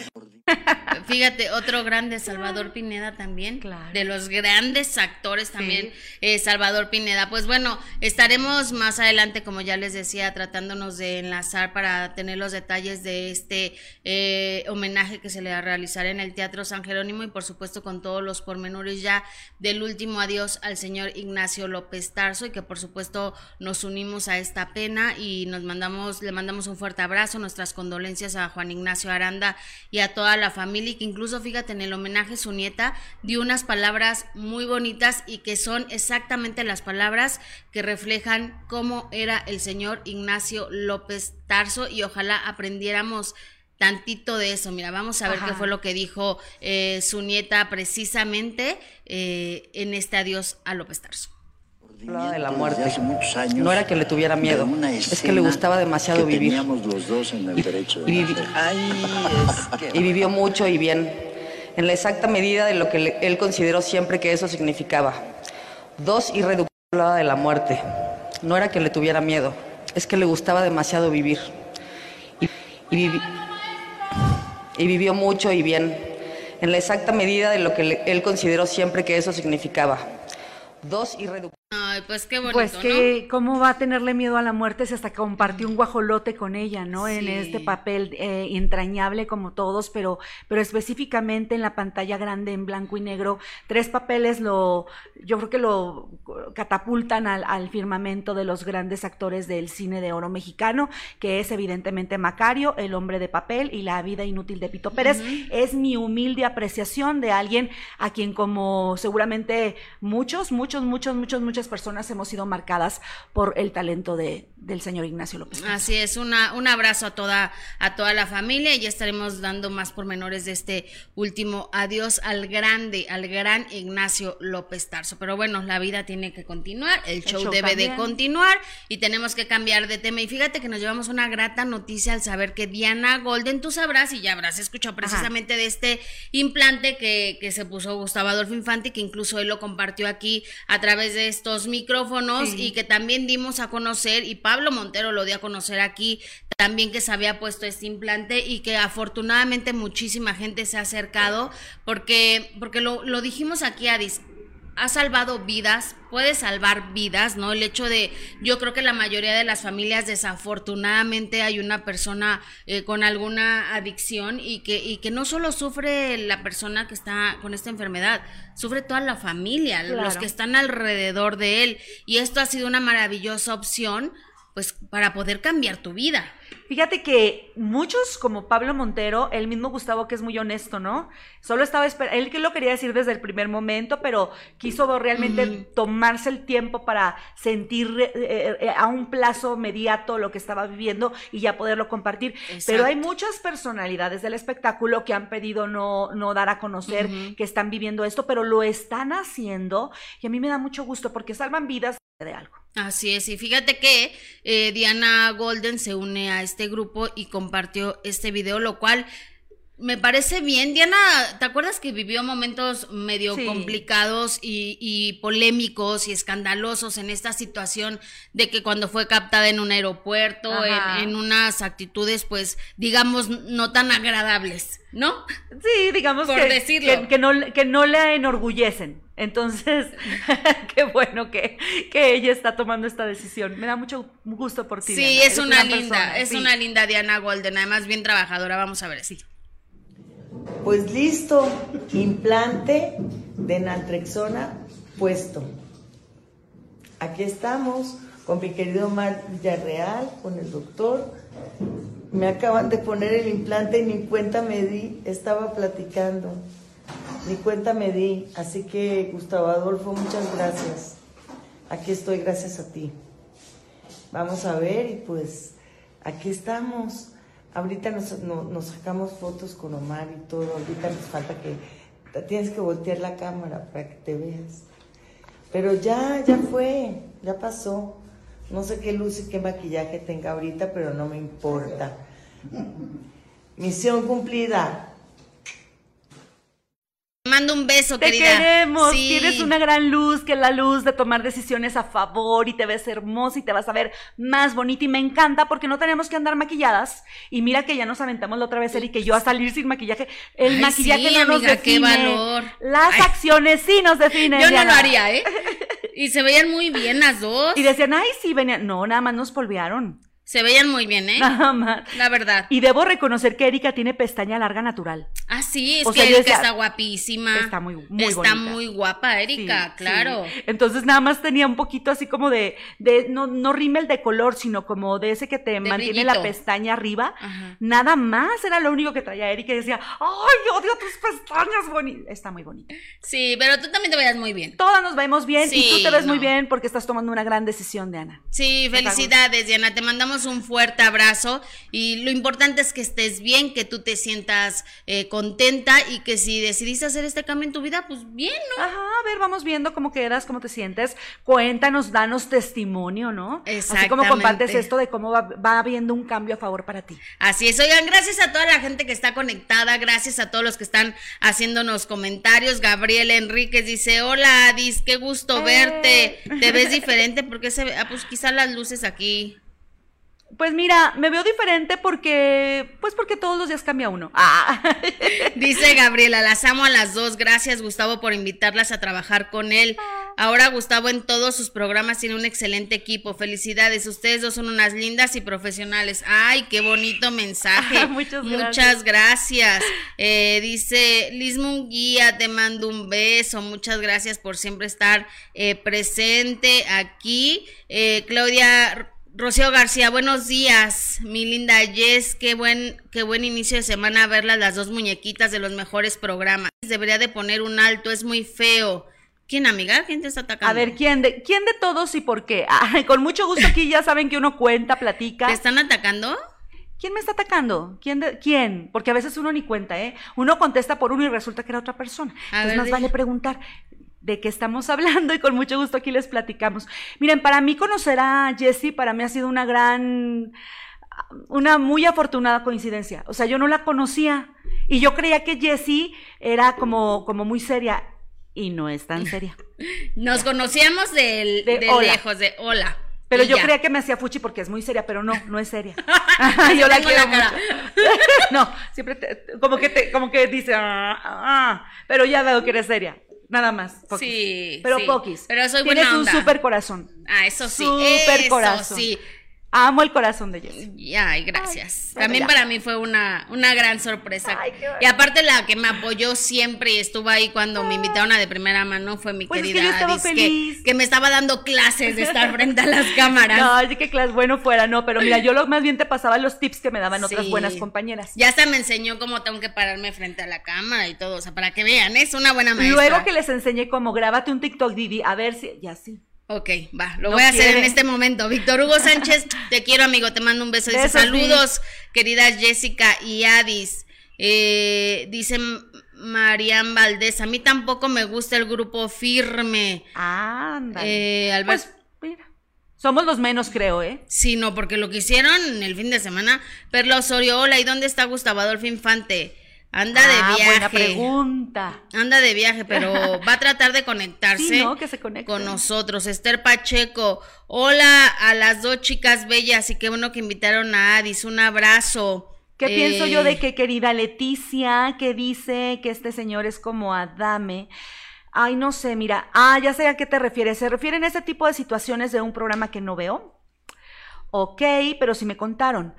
Fíjate, otro grande, Salvador Pineda también. Claro. De los grandes actores también, eh, Salvador Pineda. Pues bueno, estaremos más adelante, como ya les decía, tratándonos de enlazar para tener los detalles de este eh, homenaje que se le va a realizar en el Teatro San Jerónimo y por supuesto con todos los pormenores ya del último adiós al señor Ignacio López Tarso y que por supuesto nos unimos a esta pena y nos mandamos, le mandamos un fuerte abrazo, nuestras condolencias a Juan Ignacio Aranda y a toda la familia y que incluso fíjate en el homenaje su nieta dio unas palabras muy bonitas y que son exactamente las palabras que reflejan cómo era el señor Ignacio López Tarso y ojalá aprendiéramos tantito de eso. Mira, vamos a ver Ajá. qué fue lo que dijo eh, su nieta precisamente eh, en este adiós a López Tarso. Hablaba de la muerte. hace muchos años No era que le tuviera miedo, es que le gustaba demasiado que vivir. Teníamos los dos en el derecho de Y vivi-. Ay, es que Y vivió mucho y bien, en la exacta medida de lo que le- él consideró siempre que eso significaba. Dos, irreductible hablaba de la muerte. No era que le tuviera miedo, es que le gustaba demasiado vivir. Y, y vivi- y vivió mucho y bien, en la exacta medida de lo que le- él consideró siempre que eso significaba. Dos, irreductible. Ay, pues qué bonito, Pues que, ¿cómo va a tenerle miedo a la muerte si hasta compartió un guajolote con ella, ¿no? En este papel eh, entrañable como todos, pero, pero específicamente en la pantalla grande en blanco y negro, tres papeles lo, yo creo que lo catapultan al, al firmamento de los grandes actores del cine de oro mexicano, que es evidentemente Macario, El hombre de papel y La vida inútil de Pito Pérez. Es mi humilde apreciación de alguien a quien como seguramente muchos, muchos, muchos, muchos, muchas personas hemos sido marcadas por el talento de, del señor Ignacio López. Así es, una, un abrazo a toda, a toda la familia y ya estaremos dando más pormenores de este último adiós al grande, al gran Ignacio López Tarso. Pero bueno, la vida tiene que continuar, el show, show debe de continuar y tenemos que cambiar de tema. Y fíjate que nos llevamos una grata noticia al saber que Diana Golden, tú sabrás y ya habrás escuchado precisamente de este implante que, que se puso Gustavo Adolfo Infante, que incluso él lo compartió aquí a través de estos micrófonos Sí. y que también dimos a conocer y Pablo Montero lo dio a conocer aquí también que se había puesto este implante y que afortunadamente muchísima gente se ha acercado porque porque lo, lo dijimos aquí Adis ha salvado vidas, puede salvar vidas, ¿no? El hecho de, yo creo que la mayoría de las familias desafortunadamente hay una persona eh, con alguna adicción y que, y que no solo sufre la persona que está con esta enfermedad, sufre toda la familia, los que están alrededor de él. Y esto ha sido una maravillosa opción, pues, para poder cambiar tu vida. Fíjate que muchos, como Pablo Montero, el mismo Gustavo, que es muy honesto, ¿no? Solo estaba esperando, él que lo quería decir desde el primer momento, pero quiso realmente tomarse el tiempo para sentir eh, eh, a un plazo inmediato lo que estaba viviendo y ya poderlo compartir. Pero hay muchas personalidades del espectáculo que han pedido no, no dar a conocer que están viviendo esto, pero lo están haciendo y a mí me da mucho gusto porque salvan vidas de algo. Así es, y fíjate que eh, Diana Golden se une a este grupo y compartió este video, lo cual me parece bien. Diana, ¿te acuerdas que vivió momentos medio Sí. complicados y, y polémicos y escandalosos en esta situación de que cuando fue captada en un aeropuerto, en, en unas actitudes, pues, digamos, no tan agradables, ¿no? Sí, digamos Por que, decirlo. que, que no, que no la enorgullecen. Entonces, qué bueno que, que ella está tomando esta decisión. Me da mucho gusto por ti. Sí, Diana. es Eres una linda, persona, es sí. una linda Diana Golden, además bien trabajadora, vamos a ver, sí. Pues listo, implante de naltrexona puesto. Aquí estamos con mi querido Mar Villarreal, con el doctor. Me acaban de poner el implante y ni cuenta me di, estaba platicando. Ni cuenta me di, así que Gustavo Adolfo, muchas gracias. Aquí estoy gracias a ti. Vamos a ver y pues aquí estamos. Ahorita nos, no- nos sacamos fotos con Omar y todo. Ahorita nos falta que tienes que voltear la cámara para que te veas. Pero ya, ya fue, ya pasó. No sé qué luz y qué maquillaje tenga ahorita, pero no me importa. Misión cumplida. Mando un beso, Te querida. queremos, Sí. tienes una gran luz, que es la luz de tomar decisiones a favor y te ves hermosa y te vas a ver más bonita y me encanta porque no tenemos que andar maquilladas y mira que ya nos aventamos la otra vez Eric y yo a salir sin maquillaje. El Ay, maquillaje sí, no nos amiga, qué define. valor. Las Ay. acciones sí nos definen. Yo no lo haría, ¿eh? Y se veían muy bien las dos. Y decían, ay, sí, venían. No, nada más nos polvearon. Se veían muy bien, ¿eh? Nada más. La verdad. Y debo reconocer que Erika tiene pestaña larga natural. Ah, sí, es O que sea, Erika decía, está guapísima. está muy- muy Está bonita. muy guapa, Erika, Sí, claro. sí. Entonces nada más tenía un poquito así como de, de no, no rímel de color, sino como de ese que te mantiene la pestaña arriba. Ajá. Nada más era lo único que traía Erika y decía, ay, odio tus pestañas, bonitas. Está muy bonita. Sí, pero tú también te veías muy bien. Todas nos vemos bien y tú te ves muy bien porque estás tomando una gran decisión, Diana. Sí, felicidades, Diana. Te mandamos un fuerte abrazo y lo importante es que estés bien, que tú te sientas eh, contenta y que si decidiste hacer este cambio en tu vida, pues bien, ¿no? Ajá, a ver, vamos viendo cómo quedas, cómo te sientes. Cuéntanos, danos testimonio, ¿no? Así como compartes esto de cómo va, va habiendo un cambio a favor para ti. Así es, oigan, gracias a toda la gente que está conectada, gracias a todos los que están haciéndonos comentarios. Gabriel Enríquez dice, hola Adis, qué gusto Eh. verte. Te ves diferente porque se ve, ah, pues quizá las luces aquí. Pues mira, me veo diferente porque, pues porque todos los días cambia uno. Ah. Dice Gabriela, las amo a las dos. Gracias Gustavo por invitarlas a trabajar con él. Ahora Gustavo en todos sus programas tiene un excelente equipo. Felicidades, ustedes dos son unas lindas y profesionales. Ay, qué bonito mensaje. Muchas Muchas gracias. Eh, dice Liz Munguía, te mando un beso. Muchas gracias por siempre estar eh, presente aquí. Eh, Claudia Rocío García, buenos días, mi linda Jess, qué buen, qué buen inicio de semana verlas las dos muñequitas de los mejores programas. Debería de poner un alto, es muy feo. ¿Quién, amiga? ¿Quién te está atacando? A ver, ¿quién de, ¿quién de todos y por qué? Ay, con mucho gusto aquí ya saben que uno cuenta, platica. ¿Te están atacando? ¿Quién me está atacando? ¿Quién? de- ¿Quién? Porque a veces uno ni cuenta, ¿eh? Uno contesta por uno y resulta que era otra persona. A Entonces ver, más vale preguntar de qué estamos hablando y con mucho gusto aquí les platicamos. Miren, para mí conocer a Jessie, para mí ha sido una gran, una muy afortunada coincidencia. O sea, yo no la conocía y yo creía que Jessie era como, como muy seria y no es tan seria. Nos conocíamos de, De hola. lejos, de hola. Pero yo ya. creía que me hacía fuchi porque es muy seria, pero no, no es seria. Yo la quiero la mucho. no, siempre te- como que te, como que dice, ah, ah, pero ya veo que eres seria. Nada más. poquis. Sí, Pero sí. poquis. Pero soy Tienes buena un onda. súper corazón. Ah, eso sí. Súper corazón. sí. Amo el corazón de Jess. Y, Ay, gracias. Ay, También para mí fue una, una gran sorpresa. Ay, qué bueno. y aparte la que me apoyó siempre y estuvo ahí cuando me invitaron a de primera mano fue mi Pues es que querida yo estaba Adis, feliz. Que, me estaba dando clases de estar frente a las cámaras. No, así que clase bueno fuera, no, pero mira, yo lo, más bien te pasaba los tips que me daban otras buenas compañeras. Ya hasta me enseñó cómo tengo que pararme frente a la cámara y todo, o sea, para que vean, es una buena maestra. Luego que les enseñé cómo grábate un TikTok, Didi, a ver si, ya sí. Ok, va, lo No voy a hacer en este momento. Víctor Hugo Sánchez, te quiero, amigo, te mando un beso. Dice, saludos, queridas Jessica y Adis. Eh, dice Marian Valdés, a mí tampoco me gusta el grupo firme. Ándale. Eh, Albert- Pues, mira, somos los menos, creo, ¿eh? Sí, no, porque lo que hicieron el fin de semana, Perla Osorio, hola, ¿y dónde está Gustavo Adolfo Infante? Anda Ah, de buena viaje. pregunta. Anda de viaje, pero va a tratar de conectarse Sí, ¿no? Que se con nosotros. Esther Pacheco, hola a las dos chicas bellas y qué bueno que invitaron a Adis. Un abrazo. ¿Qué Eh, pienso yo de que querida Leticia, que dice que este señor es como Adame? Ay, no sé, mira. Ah, ya sé a qué te refieres. ¿Se refieren a ese tipo de situaciones de un programa que no veo? Ok, pero si me contaron.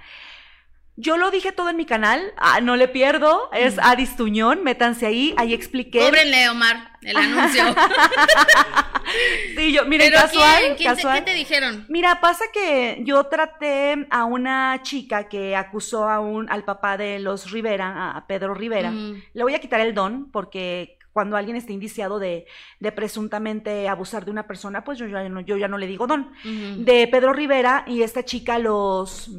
Yo lo dije todo en mi canal, ah, no le pierdo, es Adis Tuñón, métanse ahí, ahí expliqué. Cóbrenle, Omar, el anuncio. Sí, yo, miren, ¿Pero casual, quién? ¿Quién te- casual. ¿Qué te dijeron? Mira, pasa que yo traté a una chica que acusó a un, al papá de los Rivera, a Pedro Rivera. Le voy a quitar el don porque cuando alguien está indiciado de, de presuntamente abusar de una persona, pues yo ya no, yo ya no le digo don. De Pedro Rivera y esta chica los...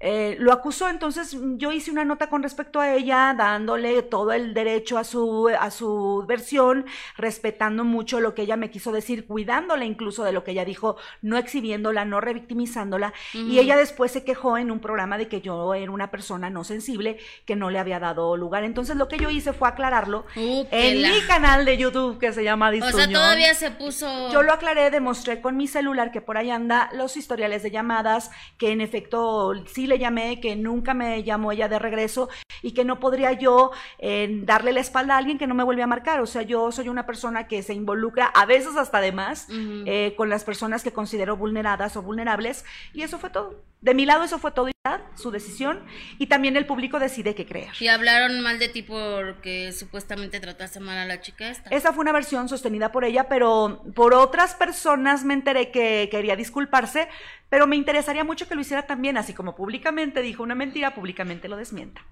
eh, lo acusó, entonces mm, yo hice una nota con respecto a ella, dándole todo el derecho a su, a su versión, respetando mucho lo que ella me quiso decir, cuidándola incluso de lo que ella dijo, no exhibiéndola, no revictimizándola. Y ella después se quejó en un programa de que yo era una persona no sensible, que no le había dado lugar. Entonces lo que yo hice fue aclararlo Uh, en mi canal de YouTube que se llama O sea, Distuñón. todavía se puso. Yo lo aclaré, demostré con mi celular que por ahí anda los historiales de llamadas, que en efecto sí le llamé, que nunca me llamó ella de regreso y que no podría yo eh, darle la espalda a alguien que no me vuelve a marcar. O sea, yo soy una persona que se involucra a veces hasta de más eh, con las personas que considero vulneradas o vulnerables y eso fue todo. De mi lado eso fue todo, su decisión y también el público decide qué creer. Y hablaron mal de ti porque supuestamente trataste mal a la chica esta. Esa fue una versión sostenida por ella, pero por otras personas me enteré que quería disculparse, pero me interesaría mucho que lo hiciera también, así como públicamente dijo una mentira, públicamente lo desmienta.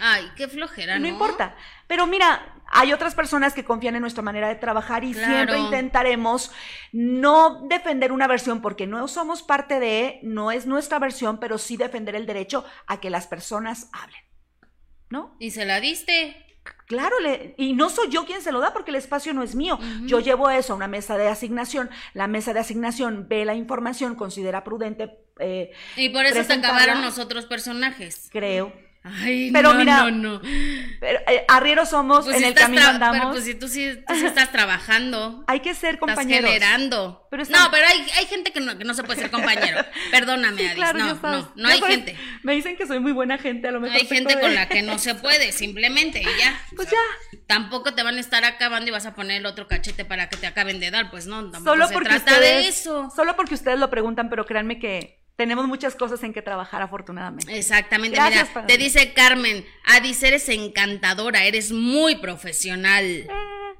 Ay, qué flojera, No, ¿no? importa. Pero mira, hay otras personas que confían en nuestra manera de trabajar y Claro. siempre intentaremos no defender una versión porque no somos parte de, no es nuestra versión, pero sí defender el derecho a que las personas hablen. ¿No? Y se la diste. Claro, le- y no soy yo quien se lo da porque el espacio no es mío. Yo llevo eso a una mesa de asignación. La mesa de asignación ve la información, considera prudente, eh, Y por eso Presentarla. acabaron los otros personajes. creo. Ay, Pero no, mira, no, no. Pero, eh, arrieros somos, Pues en si el estás camino andamos. Pero pues si tú sí, tú sí estás trabajando. Hay que ser Estás compañeros. generando. Pero están- No, pero hay, hay gente que no, que no se puede ser compañero. Perdóname, Sí, Adis. claro, no, no, no hay sabes, gente. Me dicen que soy muy buena gente, a lo mejor. Hay gente de- con la que no se puede, simplemente, y ya. Pues O sea, ya. Tampoco te van a estar acabando y vas a poner el otro cachete para que te acaben de dar, pues no, tampoco Solo se porque trata ustedes, de eso. Solo porque ustedes lo preguntan, pero créanme que tenemos muchas cosas en que trabajar, afortunadamente. Exactamente, Gracias, mira, te dice Carmen, Adis, eres encantadora, eres muy profesional.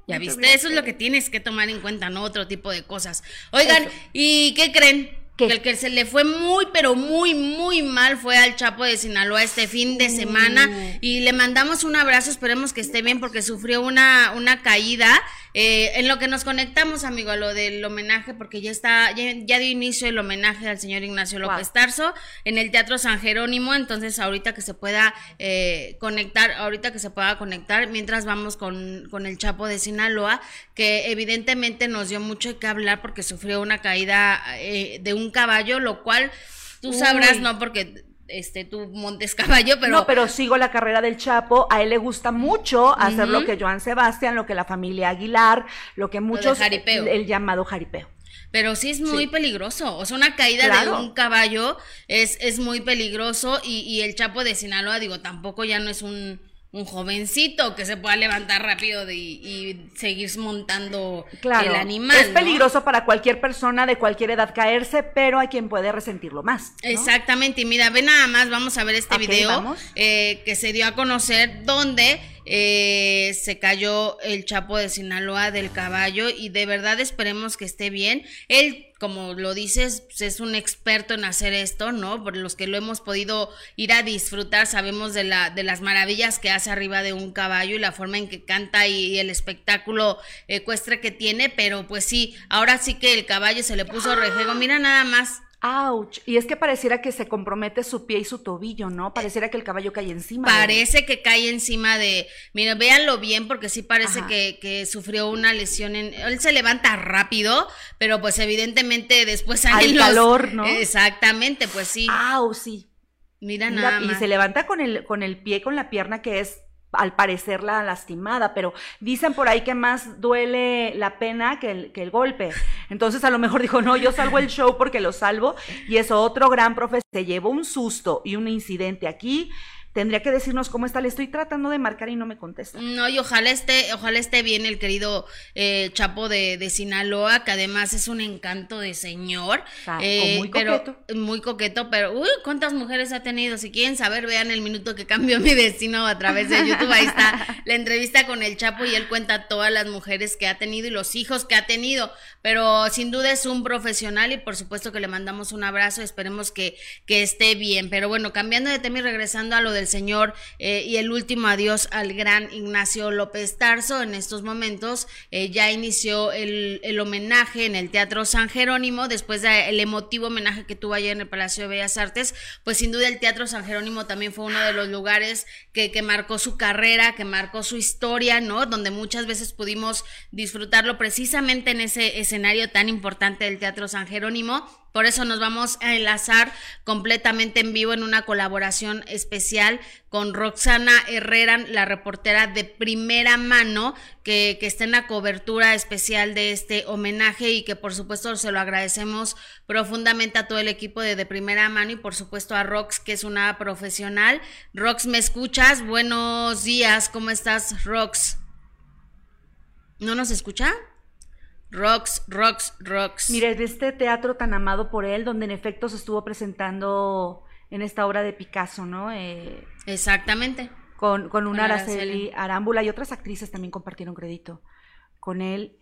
Ya Eh, muchas viste, eso es lo que tienes que tomar en cuenta, ¿no? Otro tipo de cosas. Oigan, Eso. ¿y qué creen? ¿Qué? Que el que se le fue muy, pero muy, muy mal fue al Chapo de Sinaloa este fin de semana. Uh. Y le mandamos un abrazo, esperemos que esté bien, porque sufrió una, una caída. Eh, en lo que nos conectamos, amigo, a lo del homenaje, porque ya está, ya, ya dio inicio el homenaje al señor Ignacio Wow. López Tarso en el Teatro San Jerónimo. Entonces, ahorita que se pueda eh, conectar, ahorita que se pueda conectar, mientras vamos con, con el Chapo de Sinaloa, que evidentemente nos dio mucho que hablar porque sufrió una caída eh, de un caballo, lo cual tú sabrás, no porque este tú montes caballo, pero no, pero sigo la carrera del Chapo. A él le gusta mucho hacer lo que Joan Sebastián, lo que la familia Aguilar, lo que muchos. jaripeo. El, el llamado jaripeo. Pero sí es muy Sí. peligroso. O sea, una caída Claro. de un caballo es, es muy peligroso. Y, y el Chapo de Sinaloa, digo, tampoco ya no es un, un jovencito que se pueda levantar rápido de- y seguir montando Claro. el animal. es ¿no? peligroso para cualquier persona de cualquier edad caerse, pero hay quien puede resentirlo más. ¿no? Exactamente, y mira, ve nada más, vamos a ver este video eh, que se dio a conocer donde eh, se cayó el Chapo de Sinaloa del caballo y de verdad esperemos que esté bien. Él, como lo dices, pues, es un experto en hacer esto, ¿no? Por los que lo hemos podido ir a disfrutar, sabemos de, la, de las maravillas que hace arriba de un caballo y la forma en que canta y, y el espectáculo ecuestre que tiene, pero pues sí, ahora sí que el caballo se le puso rejego, mira nada más. Ouch. Y es que pareciera que se compromete su pie y su tobillo, ¿no? Pareciera que el caballo cae encima. de. Parece que cae encima de. Mira, véanlo bien, porque sí parece que, que sufrió una lesión. En, él se levanta rápido, pero pues evidentemente después salen Al los- calor, ¿no? Exactamente, pues sí. Au, sí. Mira, Mira, nada y se levanta con el, con el pie, con la pierna que es al parecer la lastimada, pero dicen por ahí que más duele la pena que el, que el golpe. Entonces a lo mejor dijo, no, yo salvo el show porque lo salvo. Y es otro gran profesor. Se llevó un susto y un incidente aquí. Tendría que decirnos cómo está. Le estoy tratando de marcar y no me contesta. No, y ojalá esté, ojalá esté bien el querido eh, Chapo de, de Sinaloa, que además es un encanto de señor. Ah, eh, muy pero- coqueto. muy coqueto, pero uy, ¿cuántas mujeres ha tenido? Si quieren saber, vean el minuto que cambió mi destino a través de YouTube. Ahí está la entrevista con el Chapo y él cuenta todas las mujeres que ha tenido y los hijos que ha tenido. Pero sin duda es un profesional y por supuesto que le mandamos un abrazo. Esperemos que, que esté bien. Pero bueno, cambiando de tema y regresando a lo del señor eh, y el último adiós al gran Ignacio López Tarso. En estos momentos eh, ya inició el, el homenaje en el Teatro San Jerónimo después del emotivo homenaje que tuvo ayer en el Palacio de Bellas Artes. Pues sin duda el Teatro San Jerónimo también fue uno de los lugares que, que marcó su carrera, que marcó su historia, ¿no? Donde muchas veces pudimos disfrutarlo precisamente en ese escenario tan importante del Teatro San Jerónimo. Por eso nos vamos a enlazar completamente en vivo en una colaboración especial con Roxana Herrera, la reportera de primera mano, que, que está en la cobertura especial de este homenaje y que por supuesto se lo agradecemos profundamente a todo el equipo de, de primera mano y por supuesto a Rox, que es una profesional. Rox, ¿me escuchas? Buenos días, ¿cómo estás, Rox? ¿No nos escucha? Rox, Rox, Rox. Mire, de este teatro tan amado por él, donde en efecto se estuvo presentando en esta obra de Picasso, ¿no? Eh, Exactamente. con, con una Con Araceli Araceli. Arámbula y otras actrices también compartieron crédito con él.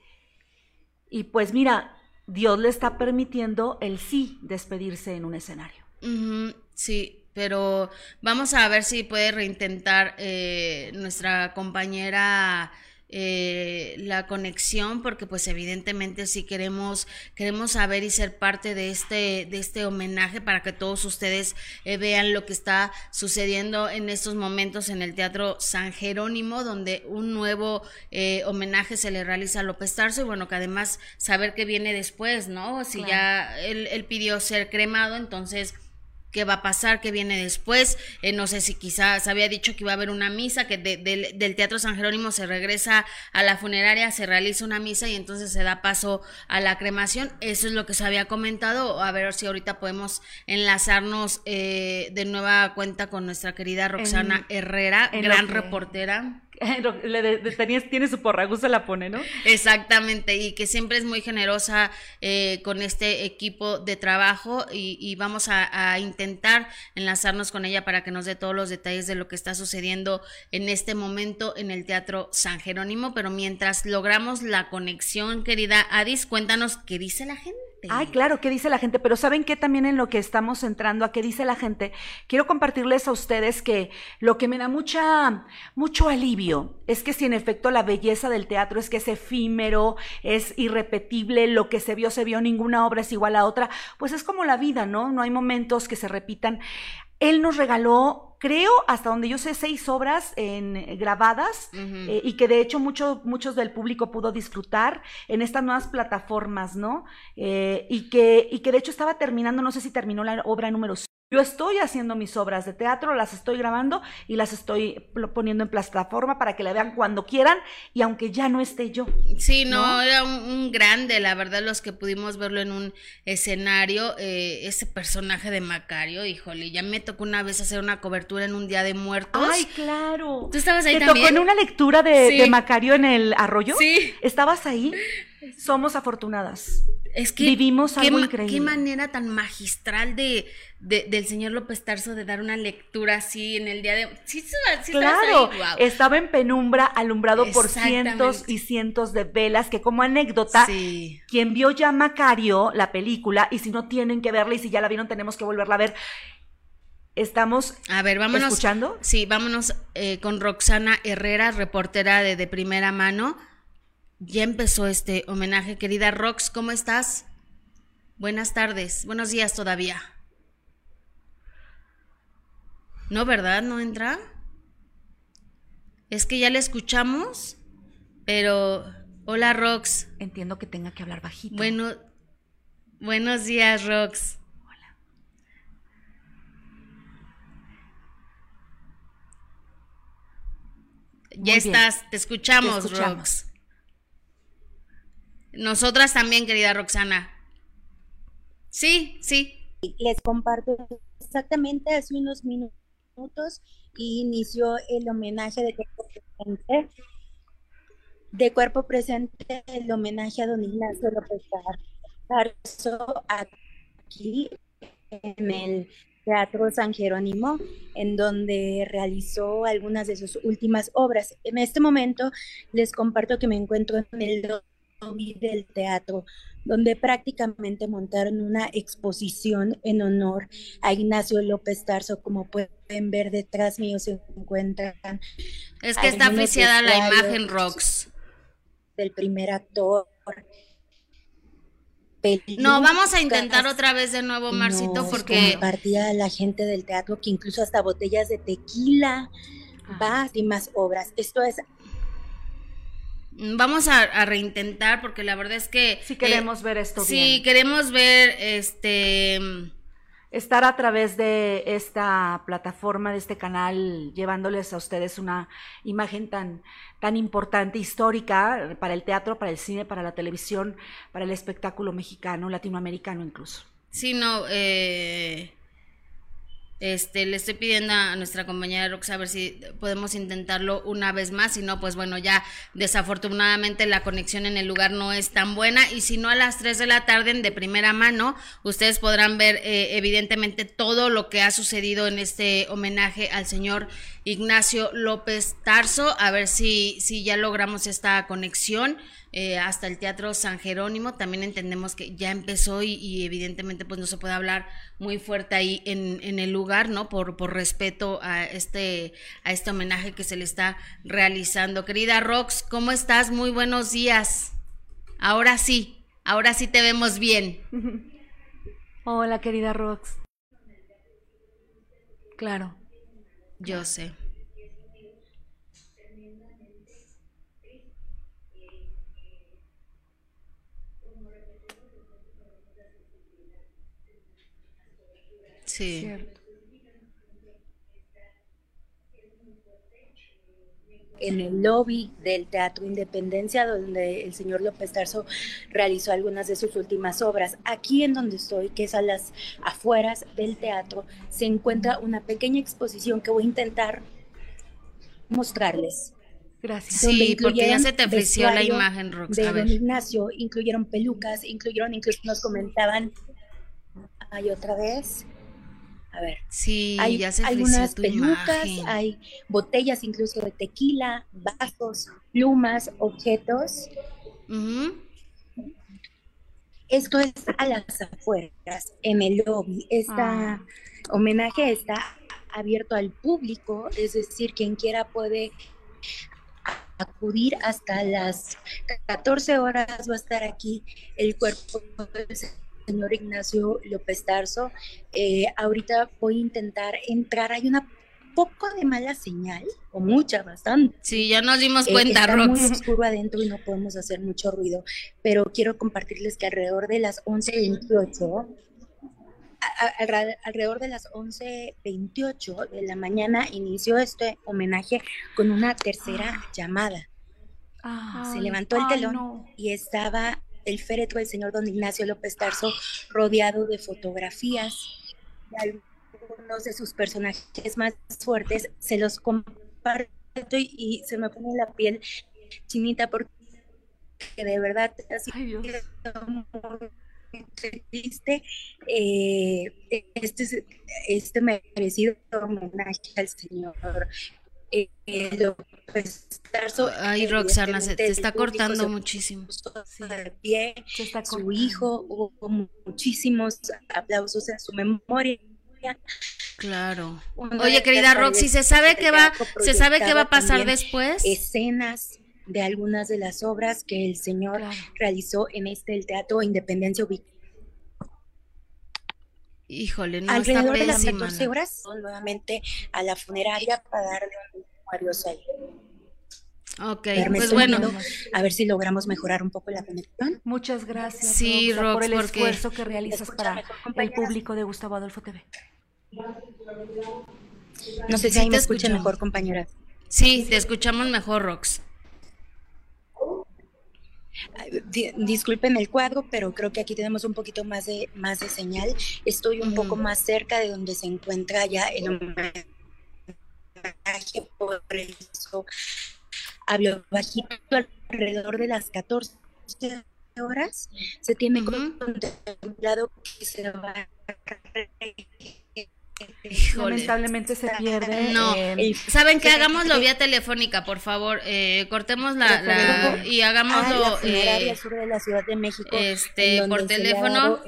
Y pues mira, Dios le está permitiendo el sí despedirse en un escenario. Sí, pero vamos a ver si puede reintentar eh, nuestra compañera eh, la conexión, porque pues evidentemente sí queremos, queremos saber y ser parte de este, de este homenaje para que todos ustedes eh, vean lo que está sucediendo en estos momentos en el Teatro San Jerónimo, donde un nuevo eh, homenaje se le realiza a López Tarso y bueno, que además saber qué viene después, ¿no? Si Claro. ya él, él pidió ser cremado, entonces qué va a pasar, qué viene después. Eh, no sé si quizás había dicho que iba a haber una misa, que del Teatro San Jerónimo se regresa a la funeraria, se realiza una misa y entonces se da paso a la cremación. Eso es lo que se había comentado. A ver si ahorita podemos enlazarnos eh, de nueva cuenta con nuestra querida Roxana Herrera, gran reportera. Le tiene su porra, se la pone, ¿no? Exactamente, y que siempre es muy generosa eh, con este equipo de trabajo y, vamos a, intentar enlazarnos con ella para que nos dé todos los detalles de lo que está sucediendo en este momento en el Teatro San Jerónimo, pero mientras logramos la conexión, querida Adis, cuéntanos qué dice la gente. Ay, claro, ¿qué dice la gente? Pero ¿saben qué también en lo que estamos entrando a qué dice la gente? Quiero compartirles a ustedes que lo que me da mucha, mucho alivio es que si en efecto la belleza del teatro es que es efímero, es irrepetible, lo que se vio, se vio, ninguna obra es igual a otra, pues es como la vida, ¿no? No hay momentos que se repitan. Él nos regaló, creo, hasta donde yo sé, seis obras en, eh, grabadas eh, y que de hecho mucho, muchos del público pudo disfrutar en estas nuevas plataformas, ¿no? Eh, y, que, y que de hecho estaba terminando, no sé si terminó la obra número yo estoy haciendo mis obras de teatro, las estoy grabando y las estoy poniendo en plataforma para que la vean cuando quieran y aunque ya no esté yo. Sí, no, era un, grande, la verdad, los que pudimos verlo en un escenario, eh, ese personaje de Macario, híjole, ya me tocó una vez hacer una cobertura en un Día de Muertos. Ay, claro. ¿Tú estabas ahí ¿Te también? tocó en una lectura de, de Macario en el arroyo? Sí. ¿Estabas ahí? Somos afortunadas. Es que vivimos algo qué, increíble. Qué manera tan magistral de, del señor López Tarso de dar una lectura así en el día de. Sí, sí claro, estaba en penumbra, alumbrado por cientos y cientos de velas. Que como anécdota, quien vio ya Macario, la película, y si no tienen que verla y si ya la vieron, tenemos que volverla a ver. Estamos a ver, vámonos, escuchando. Sí, vámonos eh, con Roxana Herrera, reportera de, de primera mano ya empezó este homenaje, querida Rox, ¿cómo estás? Buenas tardes, buenos días todavía. No, ¿verdad? ¿No entra? Es que ya le escuchamos, pero... Hola, Rox. Entiendo que tenga que hablar bajito. Bueno, buenos días, Rox. Hola. Ya estás, te escuchamos, Rox. Nosotras también, querida Roxana. Sí, sí. Les comparto exactamente hace unos minutos inició el homenaje de cuerpo presente. De cuerpo presente, el homenaje a don Ignacio López Tarso aquí en el Teatro San Jerónimo, en donde realizó algunas de sus últimas obras. En este momento les comparto que me encuentro en el del teatro, donde prácticamente montaron una exposición en honor a Ignacio López Tarso, como pueden ver detrás mío se encuentran. Es que está apreciada la imagen Rox. Del primer actor. No, vamos a intentar otra vez de nuevo, Marcito, porque... Compartía a la gente del teatro que incluso hasta botellas de tequila, va y más obras. Esto es Vamos a, reintentar porque la verdad es que... Si queremos ver esto sí, queremos ver este... Estar a través de esta plataforma, de este canal, llevándoles a ustedes una imagen tan, tan importante, histórica, para el teatro, para el cine, para la televisión, para el espectáculo mexicano, latinoamericano incluso. Sí, no, eh, este, le estoy pidiendo a nuestra compañera Rox a ver si podemos intentarlo una vez más. Si no, pues bueno, ya desafortunadamente la conexión en el lugar no es tan buena. Y si no, a las 3 de la tarde, de primera mano, ustedes podrán ver eh, evidentemente todo lo que ha sucedido en este homenaje al señor Ignacio López Tarso. A ver si, si ya logramos esta conexión. Eh, hasta el Teatro San Jerónimo. También entendemos que ya empezó y, evidentemente pues no se puede hablar muy fuerte ahí en, el lugar, ¿no? Por, por respeto a este, a este homenaje que se le está realizando. Querida Rox, ¿cómo estás? Muy buenos días. Ahora sí, ahora sí te vemos bien. Hola, querida Rox. Claro. Yo sé. Sí. en el lobby del Teatro Independencia, donde el señor López Tarso realizó algunas de sus últimas obras. Aquí en donde estoy, que es a las afueras del teatro, se encuentra una pequeña exposición que voy a intentar mostrarles. Gracias. Sí, porque ya se te ofreció la imagen, Rox. De don Ignacio, incluyeron pelucas, incluyeron, incluso nos comentaban, hay otra vez, a ver, sí, hay ya se algunas pelucas, hay botellas incluso de tequila, vasos, plumas, objetos. Esto es a las afueras, en el lobby. Este homenaje está abierto al público, es decir, quien quiera puede acudir hasta las 14 horas va a estar aquí el cuerpo del señor Ignacio López Tarso. Eh, ahorita voy a intentar entrar, hay una poco de mala señal, o mucha, bastante. Sí, ya nos dimos cuenta, eh, está muy oscuro adentro y no podemos hacer mucho ruido, pero quiero compartirles que alrededor de las 11.28 alrededor de las 11.28 de la mañana inició este homenaje con una tercera ah. llamada. Se levantó el telón y estaba el féretro del señor don Ignacio López Tarso rodeado de fotografías de algunos de sus personajes más fuertes. Se los comparto y, se me pone la piel chinita porque de verdad ha sido triste eh, este, este merecido homenaje al señor eh, Ay, Roxana, se te está cortando muchísimo. su hijo, hubo muchísimos aplausos en su memoria. Claro. Oye, querida Roxy, ¿se sabe qué va, se sabe qué va a pasar después? Escenas de algunas de las obras que el señor realizó en este el Teatro Independencia ubicado Híjole, no Alrededor está de las 14 horas, nuevamente a la funeraria para darle un adiós ahí. Ok, pues bueno. A ver si logramos mejorar un poco la conexión. Muchas gracias sí, Rox, por el porque... esfuerzo que realizas para el público de Gustavo Adolfo TV. No sé si ahí me escuchan mejor, compañera. Sí, te escuchamos mejor, Rox disculpen el cuadro, pero creo que aquí tenemos un poquito más de, más de señal. Estoy un poco más cerca de donde se encuentra ya el homenaje, por eso hablo bajito alrededor de las 14 horas. Se tiene contemplado que se va a Lamentablemente se pierde. No, eh, ¿saben qué? Hagámoslo vía telefónica, por favor. Eh, cortemos la, y hagámoslo. eh, sur de la Ciudad de México. Este, por teléfono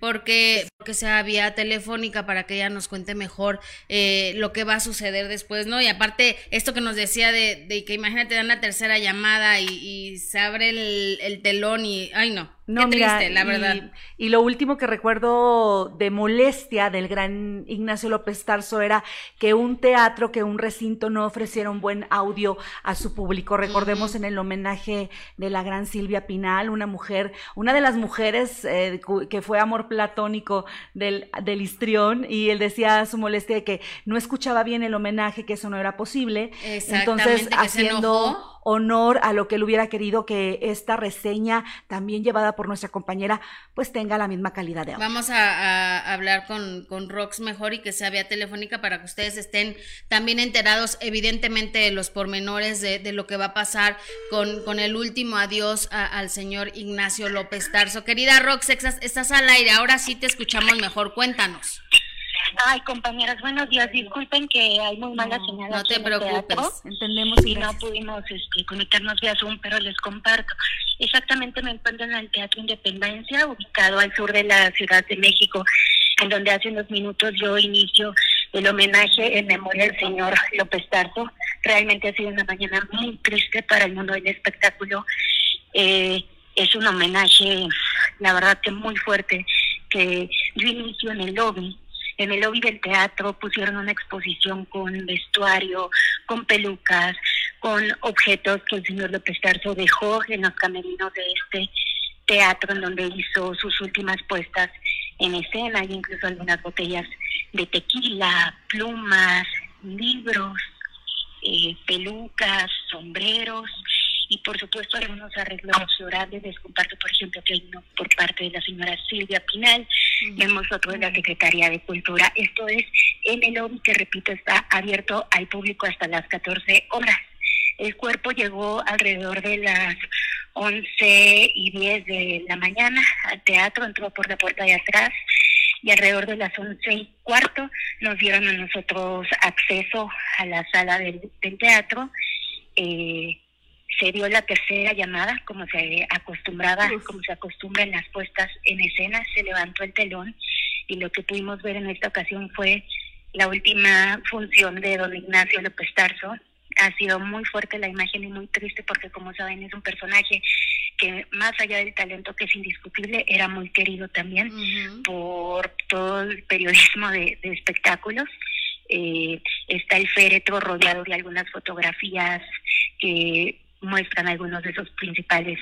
porque, porque sea vía telefónica para que ella nos cuente mejor eh, lo que va a suceder después, ¿no? Y aparte, esto que nos decía de, de que imagínate dan la tercera llamada y, se abre el, telón y, ay no, no qué triste, la verdad. Y, lo último que recuerdo de molestia del gran Ignacio López Tarso era que un teatro, que un recinto no ofreciera un buen audio a su público. Recordemos en el homenaje de la gran Silvia Pinal, una mujer, una de las mujeres eh, que fue amor platónico del, del histrión y él decía su molestia de que no escuchaba bien el homenaje, que eso no era posible. Entonces, haciendo honor a lo que él hubiera querido que esta reseña, también llevada por nuestra compañera, pues tenga la misma calidad de audio. Vamos a, hablar con, con, Rox mejor y que sea vía telefónica para que ustedes estén también enterados, evidentemente, de los pormenores de, de lo que va a pasar con, con el último adiós al señor Ignacio López Tarso. Querida Rox, estás al aire, ahora sí te escuchamos mejor, cuéntanos. Ay, compañeras, buenos días. Disculpen que hay muy mala señal. No te preocupes, entendemos. Y, no pudimos este, conectarnos vía Zoom, pero les comparto. Exactamente me encuentro en el Teatro Independencia, ubicado al sur de la Ciudad de México, en donde hace unos minutos yo inicio el homenaje en memoria del señor López Tarso. Realmente ha sido una mañana muy triste para el mundo del espectáculo. Eh, es un homenaje, la verdad que muy fuerte, que yo inicio en el lobby en el lobby del teatro pusieron una exposición con vestuario, con pelucas, con objetos que el señor López Tarso dejó en los camerinos de este teatro en donde hizo sus últimas puestas en escena, hay incluso algunas botellas de tequila, plumas, libros, eh, pelucas, sombreros y por supuesto algunos arreglos florales. Les comparto, por ejemplo, que hay uno por parte de la señora Silvia Pinal, vemos otro de la Secretaría de Cultura. Esto es en el lobby que, repito, está abierto al público hasta las 14 horas. El cuerpo llegó alrededor de las 11 y 10 de la mañana al teatro, entró por la puerta de atrás y alrededor de las 11 y cuarto nos dieron a nosotros acceso a la sala del, del teatro. Eh, se dio la tercera llamada, como se acostumbraba, como se acostumbra en las puestas en escena, se levantó el telón y lo que pudimos ver en esta ocasión fue la última función de don Ignacio López Tarso, ha sido muy fuerte la imagen y muy triste porque como saben es un personaje que más allá del talento que es indiscutible era muy querido también por todo el periodismo de, espectáculos. Eh, está el féretro rodeado de algunas fotografías que muestran algunos de esos principales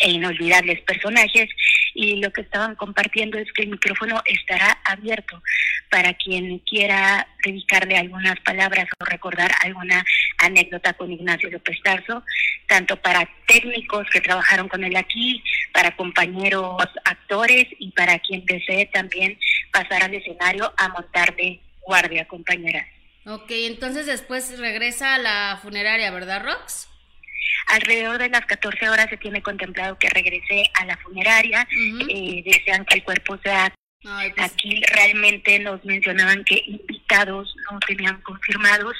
e inolvidables personajes y lo que estaban compartiendo es que el micrófono estará abierto para quien quiera dedicarle algunas palabras o recordar alguna anécdota con Ignacio López Tarso, tanto para técnicos que trabajaron con él aquí, para compañeros actores y para quien desee también pasar al escenario a montar de guardia, compañera. Ok, entonces después regresa a la funeraria, ¿verdad, Rox? Alrededor de las 14 horas se tiene contemplado que regrese a la funeraria. Eh, desean que el cuerpo sea pues Aquí realmente nos mencionaban que invitados no tenían confirmados.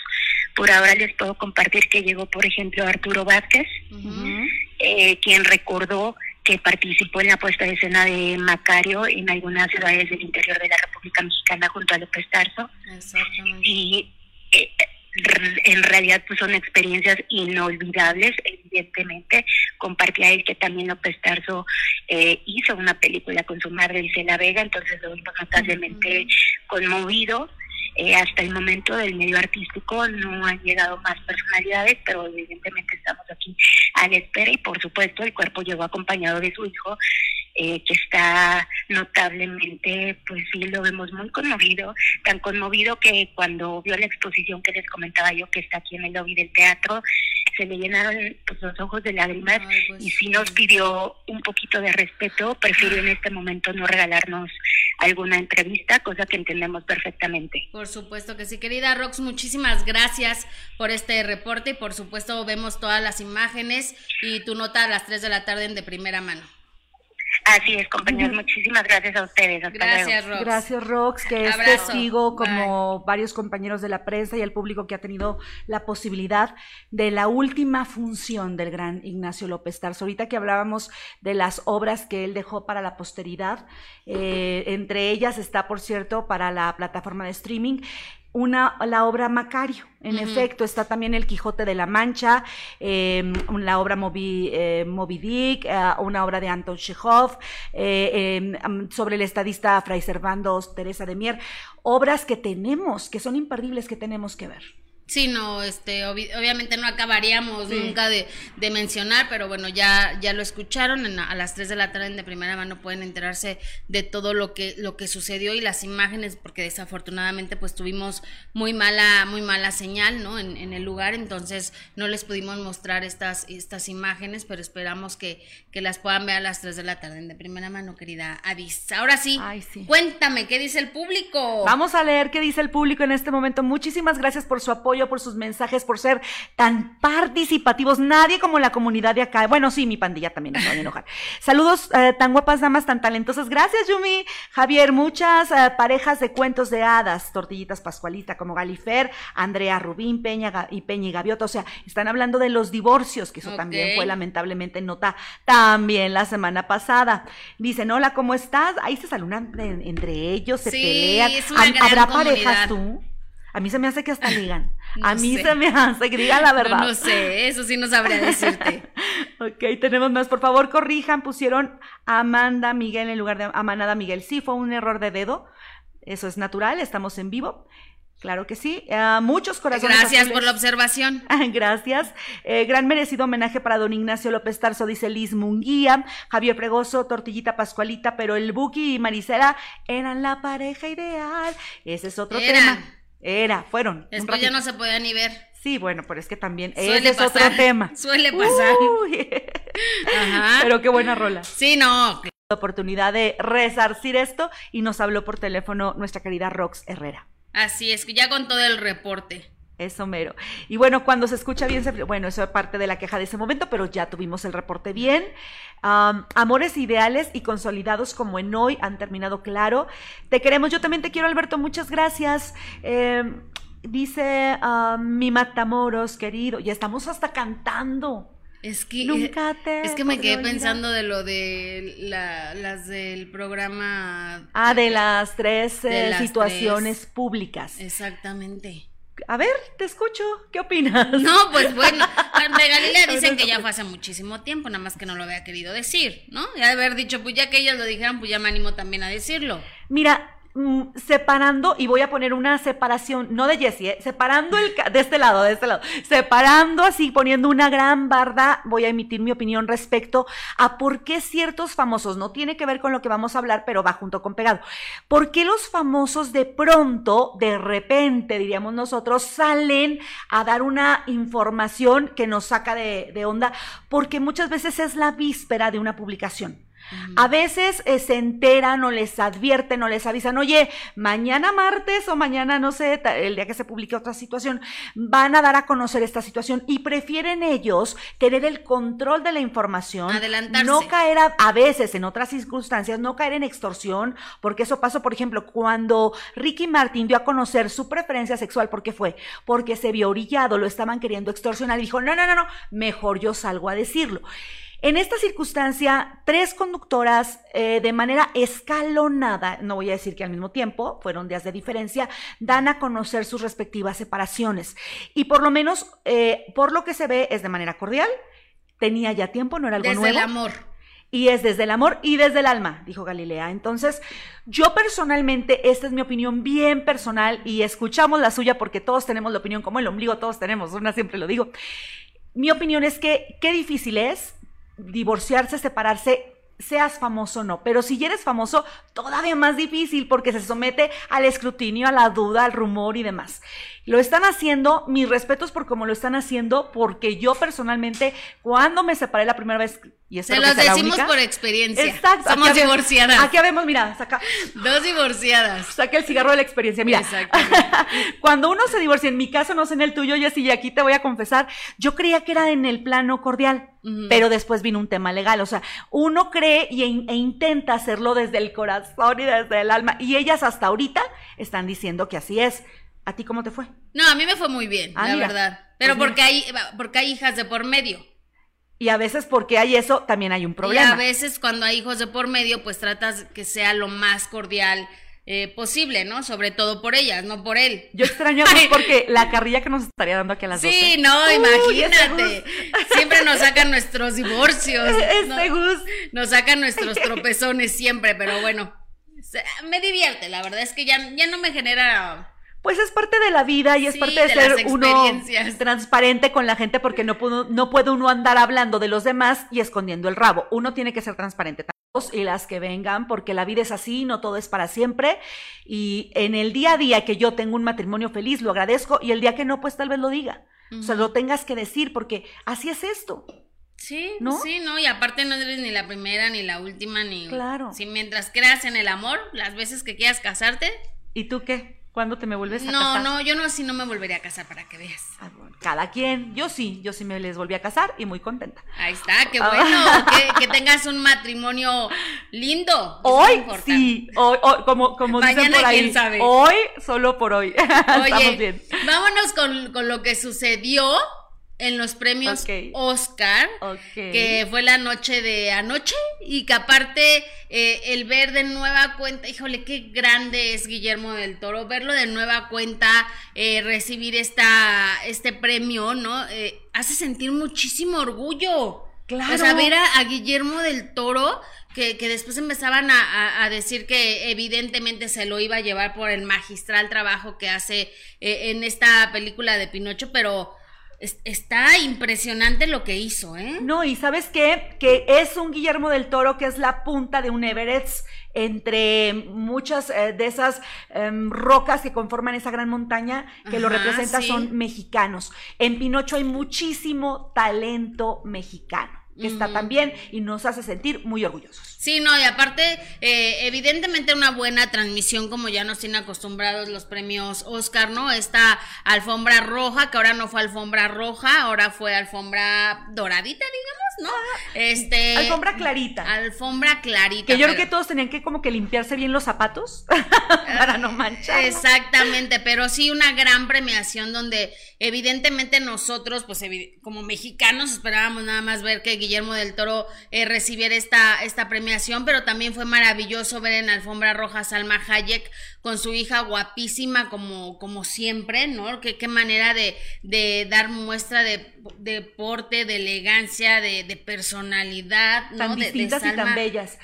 Por ahora les puedo compartir que llegó, por ejemplo, Arturo Vázquez, eh, quien recordó que participó en la puesta de escena de Macario en algunas ciudades del interior de la República Mexicana junto a López Tarso. Y eh, en realidad pues son experiencias inolvidables, evidentemente. Compartía él que también López Tarso eh, hizo una película con su madre Isela Vega, entonces lo vimos notablemente conmovido. Eh, hasta el momento del medio artístico no han llegado más personalidades, pero evidentemente estamos aquí a la espera y por supuesto el cuerpo llegó acompañado de su hijo eh, que está notablemente, pues sí, lo vemos muy conmovido, tan conmovido que cuando vio la exposición que les comentaba yo, que está aquí en el lobby del teatro, se le llenaron pues, los ojos de lágrimas pues y sí nos pidió un poquito de respeto, prefirió en este momento no regalarnos alguna entrevista, cosa que entendemos perfectamente. Por supuesto que sí, querida Rox, muchísimas gracias por este reporte y por supuesto vemos todas las imágenes y tu nota a las 3 de la tarde en de primera mano. Así es, compañeros. Muchísimas gracias a ustedes. gracias, Rox. Gracias, Rox, que es testigo, como varios compañeros de la prensa y el público que ha tenido la posibilidad de la última función del gran Ignacio López Tarso. Ahorita que hablábamos de las obras que él dejó para la posteridad, eh, entre ellas está, por cierto, para la plataforma de streaming, una, la obra Macario. En efecto, está también El Quijote de la Mancha, em, la obra Moby, eh, Dick, eh, una obra de Anton Chekhov, eh, em, sobre el estadista Fray Servando Teresa de Mier. Obras que tenemos, que son imperdibles, que tenemos que ver. Sí, no, este, obviamente no acabaríamos nunca de, de, mencionar, pero bueno, ya, ya lo escucharon, a las 3 de la tarde de primera mano pueden enterarse de todo lo que, lo que sucedió y las imágenes, porque desafortunadamente pues tuvimos muy mala, muy mala señal, ¿no? En, en el lugar, entonces no les pudimos mostrar estas, estas imágenes, pero esperamos que, que las puedan ver a las 3 de la tarde de primera mano, querida Avis. Ahora sí, sí, cuéntame, ¿qué dice el público? Vamos a leer qué dice el público en este momento. Muchísimas gracias por su apoyo por sus mensajes, por ser tan participativos. Nadie como la comunidad de acá. Bueno, sí, mi pandilla también se va a enojar. Saludos, eh, tan guapas damas, tan talentosas. Gracias, Yumi. Javier, muchas eh, parejas de cuentos de hadas, tortillitas Pascualita, como Galifer, Andrea Rubín, Peña y Peña y Gaviota. O sea, están hablando de los divorcios, que eso también fue lamentablemente nota también la semana pasada. Dicen, hola, ¿cómo estás? Ahí se saludan entre ellos, se pelean. ¿Habrá parejas tú? A mí se me hace que hasta ligan. a mí se me hace que digan la verdad. No, sé, eso sí no sabría decirte. ok, tenemos más. Por favor, corrijan. Pusieron Amanda Miguel en lugar de Amanada Miguel. Sí, fue un error de dedo. Eso es natural, estamos en vivo. Claro que sí. Ah, muchos corazones Gracias azules. por la observación. Gracias. Eh, gran merecido homenaje para don Ignacio López Tarso, dice Liz Munguía, Javier Pregoso, Tortillita Pascualita, pero el Buki y Marisela eran la pareja ideal. Ese es otro Eran. tema. Era, fueron. Después ya no se podía ni ver. Sí, bueno, pero es que también Suele ese es otro pasar, tema. suele pasar. Uy. Ajá. Pero qué buena rola. Sí, no. La oportunidad de resarcir esto y nos habló por teléfono nuestra querida Rox Herrera. Así es, ya con todo el reporte. Eso mero. Y bueno, cuando se escucha bien, se- bueno, eso es parte de la queja de ese momento, pero ya tuvimos el reporte bien. Am, amores ideales y consolidados como en hoy han terminado claro. Te queremos, yo también te quiero, Alberto, muchas gracias. Em, dice ah, mi Matamoros, querido, ya estamos hasta cantando. Es que, Nunca te es que me quedé olvidar. pensando de lo de la- las del programa. Ah, de las tres De eh, las situaciones tres. públicas. Exactamente. A ver, te escucho, ¿qué opinas? No, pues bueno, de Galilea dicen que ya fue hace muchísimo tiempo, nada más que no lo había querido decir, ¿no? Ya de haber dicho, pues ya que ellos lo dijeron, pues ya me animo también a decirlo. Mira, mm, separando, y voy a poner una separación, no de Jessie, ¿eh? separando el, de este lado, de este lado, separando así, poniendo una gran barda, voy a emitir mi opinión respecto a por qué ciertos famosos, no tiene que ver con lo que vamos a hablar, pero va junto con pegado, por qué los famosos de pronto, de repente, diríamos nosotros, salen a dar una información que nos saca de, de onda, porque muchas veces es la víspera de una publicación. A veces eh, se enteran o les advierten o les avisan, oye, mañana martes o mañana, no sé, el día que se publique otra situación, van a dar a conocer esta situación y prefieren ellos tener el control de la información, Adelantarse. no caer a, a veces en otras circunstancias, no caer en extorsión, porque eso pasó, por ejemplo, cuando Ricky Martin dio a conocer su preferencia sexual, ¿por qué fue? Porque se vio orillado, lo estaban queriendo extorsionar y dijo, no, no, no, no, mejor yo salgo a decirlo. En esta circunstancia, tres conductoras eh, de manera escalonada, no voy a decir que al mismo tiempo, fueron días de diferencia, dan a conocer sus respectivas separaciones. Y por lo menos, eh, por lo que se ve, es de manera cordial. Tenía ya tiempo, no era algo Desde nuevo. el amor. Y es desde el amor y desde el alma, dijo Galilea. Entonces, yo personalmente, esta es mi opinión bien personal y escuchamos la suya porque todos tenemos la opinión como el ombligo, todos tenemos una, siempre lo digo. Mi opinión es que qué difícil es divorciarse, separarse, seas famoso o no. Pero si eres famoso, todavía más difícil porque se somete al escrutinio, a la duda, al rumor y demás. Lo están haciendo, mis respetos por cómo lo están haciendo, porque yo personalmente, cuando me separé la primera vez, y Se que los sea la decimos única, por experiencia. Exacto. Somos aquí divorciadas. Aquí habemos, mira, saca, Dos divorciadas. saca el cigarro de la experiencia. Mira, Exactamente. cuando uno se divorcia, en mi caso, no sé en el tuyo, Jessy, y aquí te voy a confesar, yo creía que era en el plano cordial, pero después vino un tema legal. O sea, uno cree y, e intenta hacerlo desde el corazón y desde el alma, y ellas hasta ahorita están diciendo que así es. ¿A ti cómo te fue? No, a mí me fue muy bien, Ah, la mira. verdad. Pero Pues porque hay, porque hay hijas de por medio. Y a veces porque hay eso, también hay un Y problema. a veces cuando hay hijos de por medio, pues tratas que sea lo más cordial eh, posible, ¿no? Sobre todo por ellas, no por él. Yo extraño a porque la carrilla que nos estaría dando aquí a las Sí, 12. no, Uy, imagínate. Siempre nos sacan nuestros divorcios. Este ¿no? Gus. Nos sacan nuestros tropezones siempre, pero bueno. Me divierte, la verdad es que ya, ya no me genera. Pues es parte de la vida y es Sí, parte de, de ser uno transparente con la gente porque no, pudo- no puede uno andar hablando de los demás y escondiendo el rabo. Uno tiene que ser transparente. Y las que vengan, porque la vida es así, no todo es para siempre. Y en el día a día que yo tengo un matrimonio feliz, lo agradezco. Y el día que no, pues tal vez lo diga. O sea, lo tengas que decir, porque así es esto. Sí, ¿No? sí, no, y aparte no eres ni la primera, ni la última, ni. Claro. Si mientras creas en el amor, las veces que quieras casarte. ¿Y tú qué? ¿Cuándo te me vuelves a No, casar? no, yo no, sí no me volvería a casar para que veas. Ah, Cada quien. Yo sí, yo sí me les volví a casar y muy contenta. Ahí está, qué Ah. bueno, que, que tengas un matrimonio lindo. Hoy sí, hoy, hoy, como, como dicen Mañana, por ahí, quién sabe. hoy, solo por hoy. Estamos Oye, bien. vámonos con, con lo que sucedió en los premios. Oscar, que fue la noche de anoche y que aparte eh, el ver de nueva cuenta, híjole, qué grande es Guillermo del Toro, verlo de nueva cuenta, eh, recibir esta, este premio, ¿no? Eh, hace sentir muchísimo orgullo. Claro. O sea, ver a, a Guillermo del Toro que, que después empezaban a, a- a decir que evidentemente se lo iba a llevar por el magistral trabajo que hace eh, en esta película de Pinocho, pero es- está impresionante lo que hizo, ¿eh? No, y ¿sabes qué? Que es un Guillermo del Toro que es la punta de un Everest entre muchas eh, de esas em, rocas que conforman esa gran montaña que lo representa sí. son mexicanos. En Pinocho hay muchísimo talento mexicano que está también y nos hace sentir muy orgullosos. Sí, no, y aparte, eh, evidentemente una buena transmisión, como ya nos tienen acostumbrados los premios Oscar, ¿no? Esta alfombra roja, que ahora no fue alfombra roja, ahora fue alfombra doradita, digamos, ¿no? Este. Alfombra clarita. Alfombra clarita. Que yo creo que todos tenían que como que limpiarse bien los zapatos para no manchar. Exactamente, pero sí una gran premiación donde evidentemente nosotros, pues como mexicanos, esperábamos nada más ver que Guillermo del Toro eh, recibiera esta, esta premiación, pero también fue maravilloso ver en Alfombra Roja a Salma Hayek con su hija guapísima como, como siempre, ¿no? Qué, qué manera de, de dar muestra de, de porte, de elegancia, de, de personalidad, ¿no? tan de distintas y tan bellas.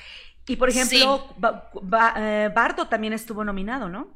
Y por ejemplo, Ba- Ba- eh, Bardo también estuvo nominado, ¿no?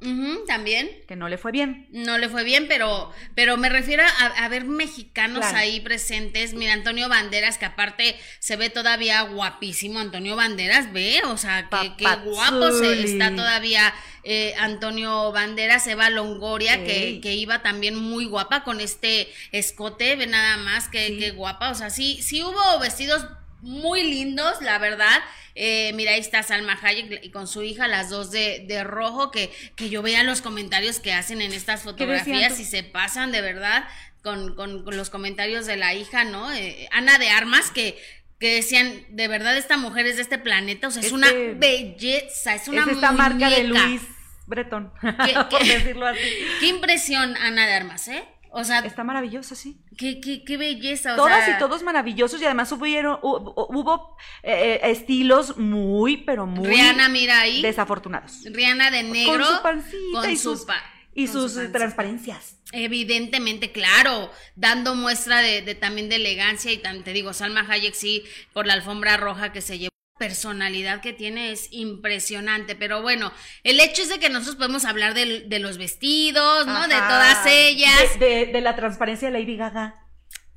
También. Que no le fue bien. No le fue bien, pero, pero me refiero a, a ver mexicanos Claro. ahí presentes. Mira, Antonio Banderas, que aparte se ve todavía guapísimo. Antonio Banderas, ve, o sea, que, qué guapo se está todavía eh, Antonio Banderas, Eva Longoria, que, que iba también muy guapa con este escote, ve nada más, que, que guapa. O sea, sí, sí hubo vestidos muy lindos, la verdad. Eh, mira, ahí está Salma Hayek y con su hija, las dos de, de rojo, que, que yo vea los comentarios que hacen en estas fotografías y se pasan de verdad con, con- con los comentarios de la hija, ¿no? Eh, Ana de Armas, que, que decían, de verdad esta mujer es de este planeta, o sea, es una Este- belleza, es una es esta marca de. Luis Breton, ¿Qué- por decirlo así. Qué impresión, Ana de Armas, ¿eh? O sea, Está maravillosa, sí. Qué, qué, qué belleza, o Todas sea, y todos maravillosos y además hubieron, hu- hu- hubo eh, eh, estilos muy, pero muy Rihanna, mira ahí. desafortunados. Rihanna de negro. con su pancita con y su sus, pa- y sus su transparencias. Evidentemente, claro, dando muestra de, de también de elegancia y tan, te digo, Salma Hayek sí, por la alfombra roja que se llevó. Personalidad que tiene es impresionante, pero bueno, el hecho es de que nosotros podemos hablar de, los vestidos, ¿no? De todas ellas. De, de- de la transparencia de Lady Gaga.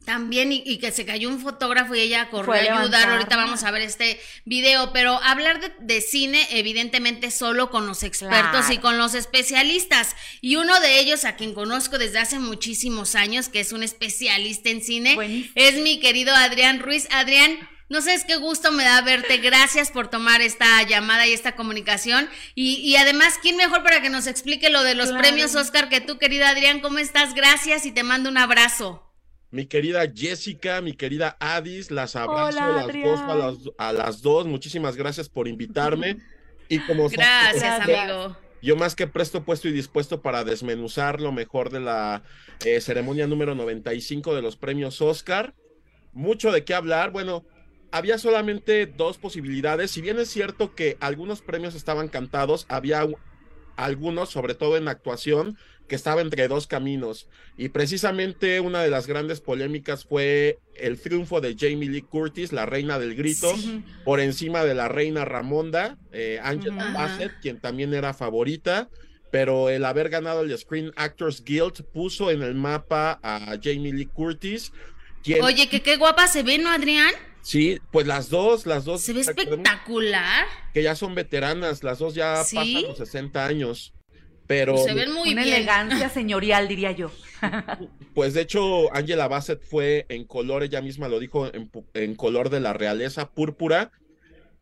También, y, y que se cayó un fotógrafo y ella corrió Fue a ayudar. Ahorita vamos a ver este video, pero hablar de, cine, evidentemente, solo con los expertos Claro. y con los especialistas. Y uno de ellos, a quien conozco desde hace muchísimos años, que es un especialista en cine, es mi querido Adrián Ruiz. Adrián, no sabes qué gusto me da verte. Gracias por tomar esta llamada y esta comunicación. Y, y además, ¿quién mejor para que nos explique lo de los Claro. premios Oscar que tú, querida Adrián? ¿Cómo estás? Gracias y te mando un abrazo. Mi querida Jessica, mi querida Adis, las abrazo Hola, a las dos, a las, a las dos. Muchísimas gracias por invitarme. Y como Gracias, Gracias. amigo. yo más que presto, puesto y dispuesto para desmenuzar lo mejor de la eh, ceremonia número 95 de los premios Oscar. Mucho de qué hablar. Bueno, había solamente dos posibilidades. Si bien es cierto que algunos premios estaban cantados, había algunos, sobre todo en actuación, que estaba entre dos caminos. Y precisamente una de las grandes polémicas fue el triunfo de Jamie Lee Curtis, la reina del grito, Sí. por encima de la reina Ramonda, eh, Angela. Bassett, quien también era favorita. Pero el haber ganado el Screen Actors Guild puso en el mapa a Jamie Lee Curtis. Quien, Oye, que qué guapa se ve, ¿no, Adrián? Sí, pues las dos, las dos. Se ve espectacular. Que ya son veteranas, las dos ya Sí. pasan los 60 años. Pero Se ven muy Una bien. elegancia señorial, diría yo. Pues de hecho, Angela Bassett fue en color, ella misma lo dijo, en, color de la realeza púrpura.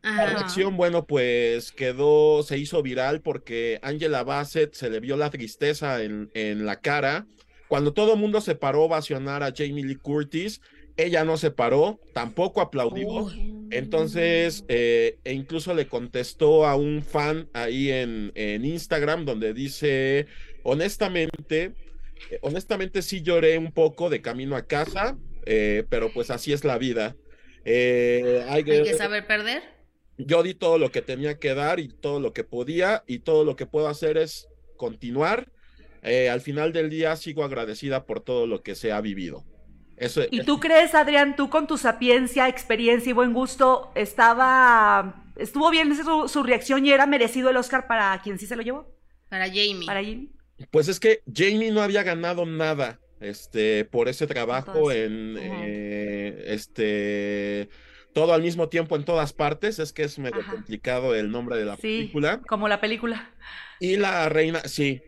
La reacción, bueno, pues quedó, se hizo viral porque Angela Bassett se le vio la tristeza en, en la cara. Cuando todo el mundo se paró a ovacionar a Jamie Lee Curtis, ella no se paró, tampoco aplaudió. Uy. Entonces, eh, e incluso le contestó a un fan ahí en, en Instagram donde dice, honestamente, eh, honestamente sí lloré un poco de camino a casa, eh, pero pues así es la vida. Eh, hay que- Hay que saber perder. yo di todo lo que tenía que dar y todo lo que podía y todo lo que puedo hacer es continuar. Eh, al final del día sigo agradecida por todo lo que se ha vivido. Eso ¿Y tú crees, Adrián, tú con tu sapiencia, experiencia y buen gusto, estaba estuvo bien su, su reacción y era merecido el Oscar para quien sí se lo llevó. Para Jamie. Para Jamie. Pues es que Jamie no había ganado nada este, por ese trabajo en eh, este todo al mismo tiempo en todas partes. Es que es medio Ajá. complicado el nombre de la Sí, película. como la película. Y la reina, sí,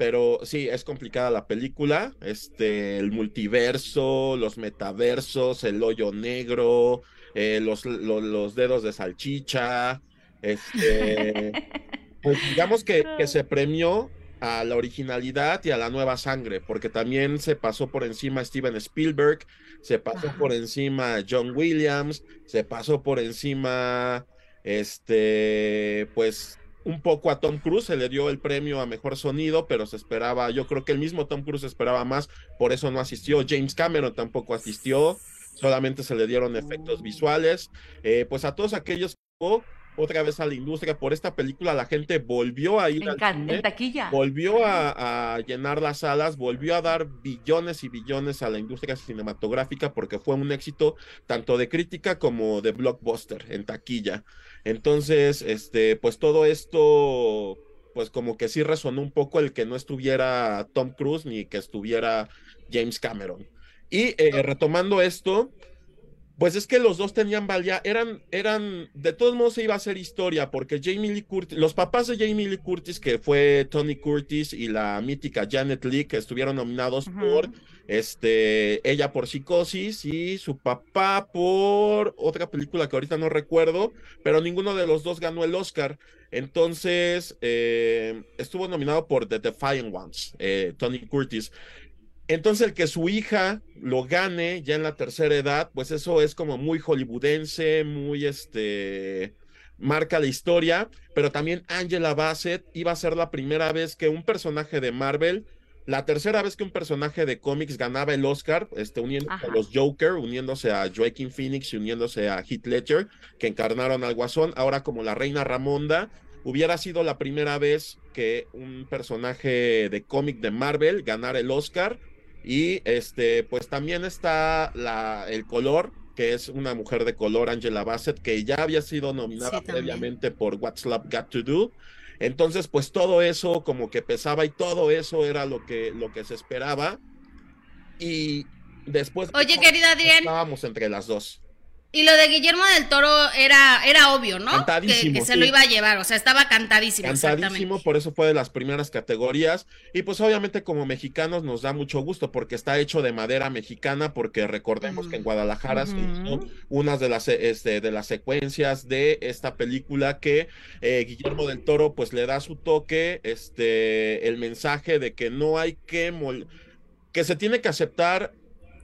pero sí, es complicada la película. Este, el multiverso, los metaversos, el hoyo negro, eh, los, lo- los dedos de salchicha. Este, pues digamos que, que se premió a la originalidad y a la nueva sangre, porque también se pasó por encima Steven Spielberg, se pasó Ajá. por encima John Williams, se pasó por encima, este, pues un poco a Tom Cruise, se le dio el premio a mejor sonido, pero se esperaba, yo creo que el mismo Tom Cruise esperaba más, por eso no asistió, James Cameron tampoco asistió, solamente se le dieron efectos visuales, eh, pues a todos aquellos que otra vez a la industria por esta película, la gente volvió a ir En, al ca- cine, en taquilla. volvió a, a llenar las salas, volvió a dar billones y billones a la industria cinematográfica porque fue un éxito tanto de crítica como de blockbuster en taquilla. Entonces, este, pues todo esto, pues como que sí resonó un poco el que no estuviera Tom Cruise ni que estuviera James Cameron. Y eh, retomando esto, pues es que los dos tenían valía, eran, eran, de todos modos se iba a hacer historia, porque Jamie Lee Curtis, los papás de Jamie Lee Curtis, que fue Tony Curtis y la mítica Janet Lee, que estuvieron nominados por, este, ella por Psicosis y su papá por otra película que ahorita no recuerdo, pero ninguno de los dos ganó el Oscar. Entonces, eh, estuvo nominado por The Defiant Ones, eh, Tony Curtis. Entonces, el que su hija lo gane ya en la tercera edad, pues eso es como muy hollywoodense, muy este marca la historia, pero también Angela Bassett iba a ser la primera vez que un personaje de Marvel, la tercera vez que un personaje de cómics ganaba el Oscar, este, uniéndose Ajá. a los Joker, uniéndose a Joaquin Phoenix y uniéndose a Heath Ledger, que encarnaron al Guasón, ahora como la Reina Ramonda, hubiera sido la primera vez que un personaje de cómic de Marvel ganara el Oscar. Y este, pues también está la, el color, que es una mujer de color, Angela Bassett, que ya había sido nominada Sí, previamente por What's Love Got to Do. Entonces, pues todo eso como que pesaba y todo eso era lo que, lo que se esperaba. Y después Oye, querida Adrián. estábamos entre las dos. Y lo de Guillermo del Toro era, era obvio, ¿no? Cantadísimo, que se sí. lo iba a llevar, o sea, estaba cantadísimo. Cantadísimo, por eso fue de las primeras categorías. Y pues obviamente como mexicanos nos da mucho gusto porque está hecho de madera mexicana, porque recordemos que en Guadalajara se hizo Ujú. unas de las, este, de las secuencias de esta película que eh, Guillermo del Toro pues le da su toque, este, el mensaje de que no hay que, mol- que se tiene que aceptar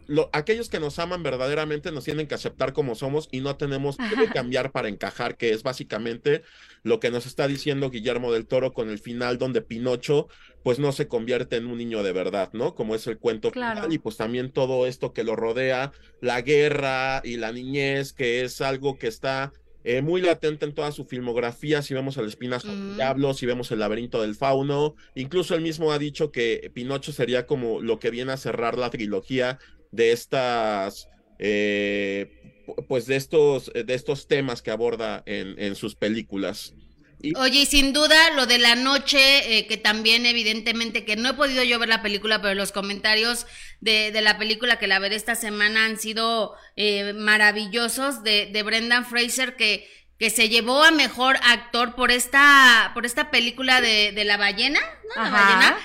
lo- aquellos que nos aman verdaderamente nos tienen que aceptar como somos y no tenemos que cambiar para encajar, que es básicamente lo que nos está diciendo Guillermo del Toro con el final donde Pinocho pues no se convierte en un niño de verdad, ¿no? Como es el cuento Claro. final y pues también todo esto que lo rodea, la guerra y la niñez, que es algo que está eh, muy latente en toda su filmografía, si vemos el espinazo del Ujú. diablo, si vemos el laberinto del fauno, incluso él mismo ha dicho que Pinocho sería como lo que viene a cerrar la trilogía de estas, eh, pu- pues de estos, de estos temas que aborda en, en sus películas. Y Oye, y sin duda lo de la noche, eh, que también evidentemente, que no he podido yo ver la película, pero los comentarios de, de la película que la veré esta semana han sido eh, maravillosos de, de Brendan Fraser, que, que se llevó a mejor actor por esta, por esta película de, de la ballena, ¿no? La Ajá, ballena,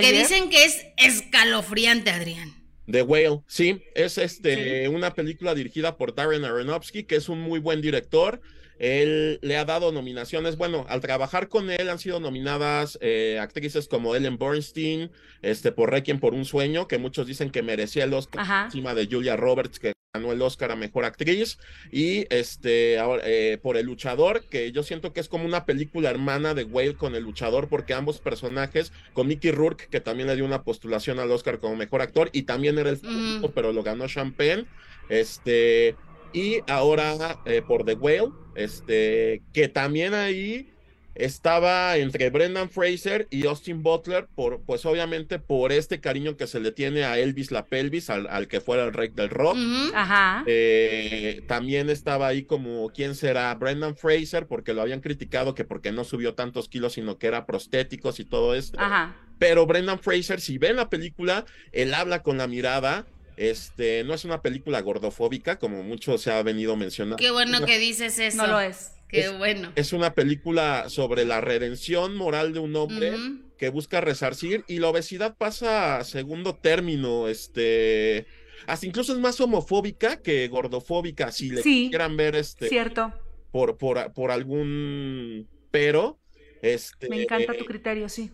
que dicen que es escalofriante, Adrián. The Whale, sí, es este una película dirigida por Darren Aronofsky, que es un muy buen director. Él le ha dado nominaciones. Bueno, al trabajar con él han sido nominadas eh, actrices como Ellen Bernstein, este por Requiem por un sueño, que muchos dicen que merecía el Oscar Ajá. encima de Julia Roberts, que ganó el Oscar a mejor actriz, y este ahora, eh, por El Luchador, que yo siento que es como una película hermana de Whale con El Luchador, porque ambos personajes, con Mickey Rourke, que también le dio una postulación al Oscar como mejor actor, y también era el favorito, pero lo ganó Champagne, este, y ahora eh, por The Whale, este, que también ahí estaba entre Brendan Fraser y Austin Butler, por, pues obviamente por este cariño que se le tiene a Elvis la pelvis, al, al que fuera el rey del rock. Ajá. Eh, también estaba ahí como, ¿quién será? Brendan Fraser, porque lo habían criticado que porque no subió tantos kilos, sino que era prostéticos y todo esto. Ajá. Pero Brendan Fraser, si ven la película, él habla con la mirada. Este, no es una película gordofóbica, como mucho se ha venido mencionando. Qué bueno que dices eso. No lo es. Qué Es- bueno. Es una película sobre la redención moral de un hombre que busca resarcir y la obesidad pasa a segundo término, este, hasta incluso es más homofóbica que gordofóbica, si le Sí. quieran ver este Cierto. por, por, por algún pero, este, Me encanta tu criterio, sí.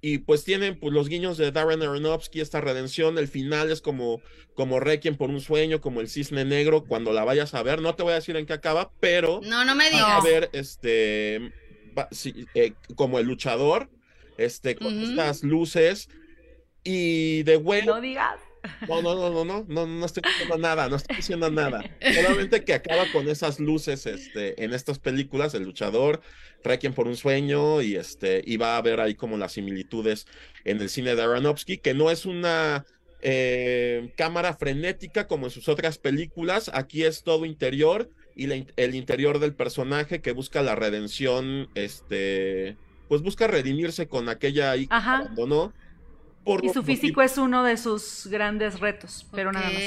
Y pues tienen pues, los guiños de Darren Aronofsky, esta redención, el final es como, como Requiem por un sueño, como el cisne negro, cuando la vayas a ver, no te voy a decir en qué acaba, pero No, no me vas a ver este va- sí, eh, como el luchador, este, con Ujú. estas luces, y de güey, No digas. No, no, no, no, no, no, no estoy diciendo nada, no estoy diciendo nada. Solamente que acaba con esas luces, este, en estas películas, el luchador, Requiem por un sueño, y este, y va a ver ahí como las similitudes en el cine de Aronofsky, que no es una eh, cámara frenética como en sus otras películas, aquí es todo interior, y la el interior del personaje que busca la redención, este, pues busca redimirse con aquella hija que abandonó. Por Y su físico es uno de sus grandes retos, pero nada más.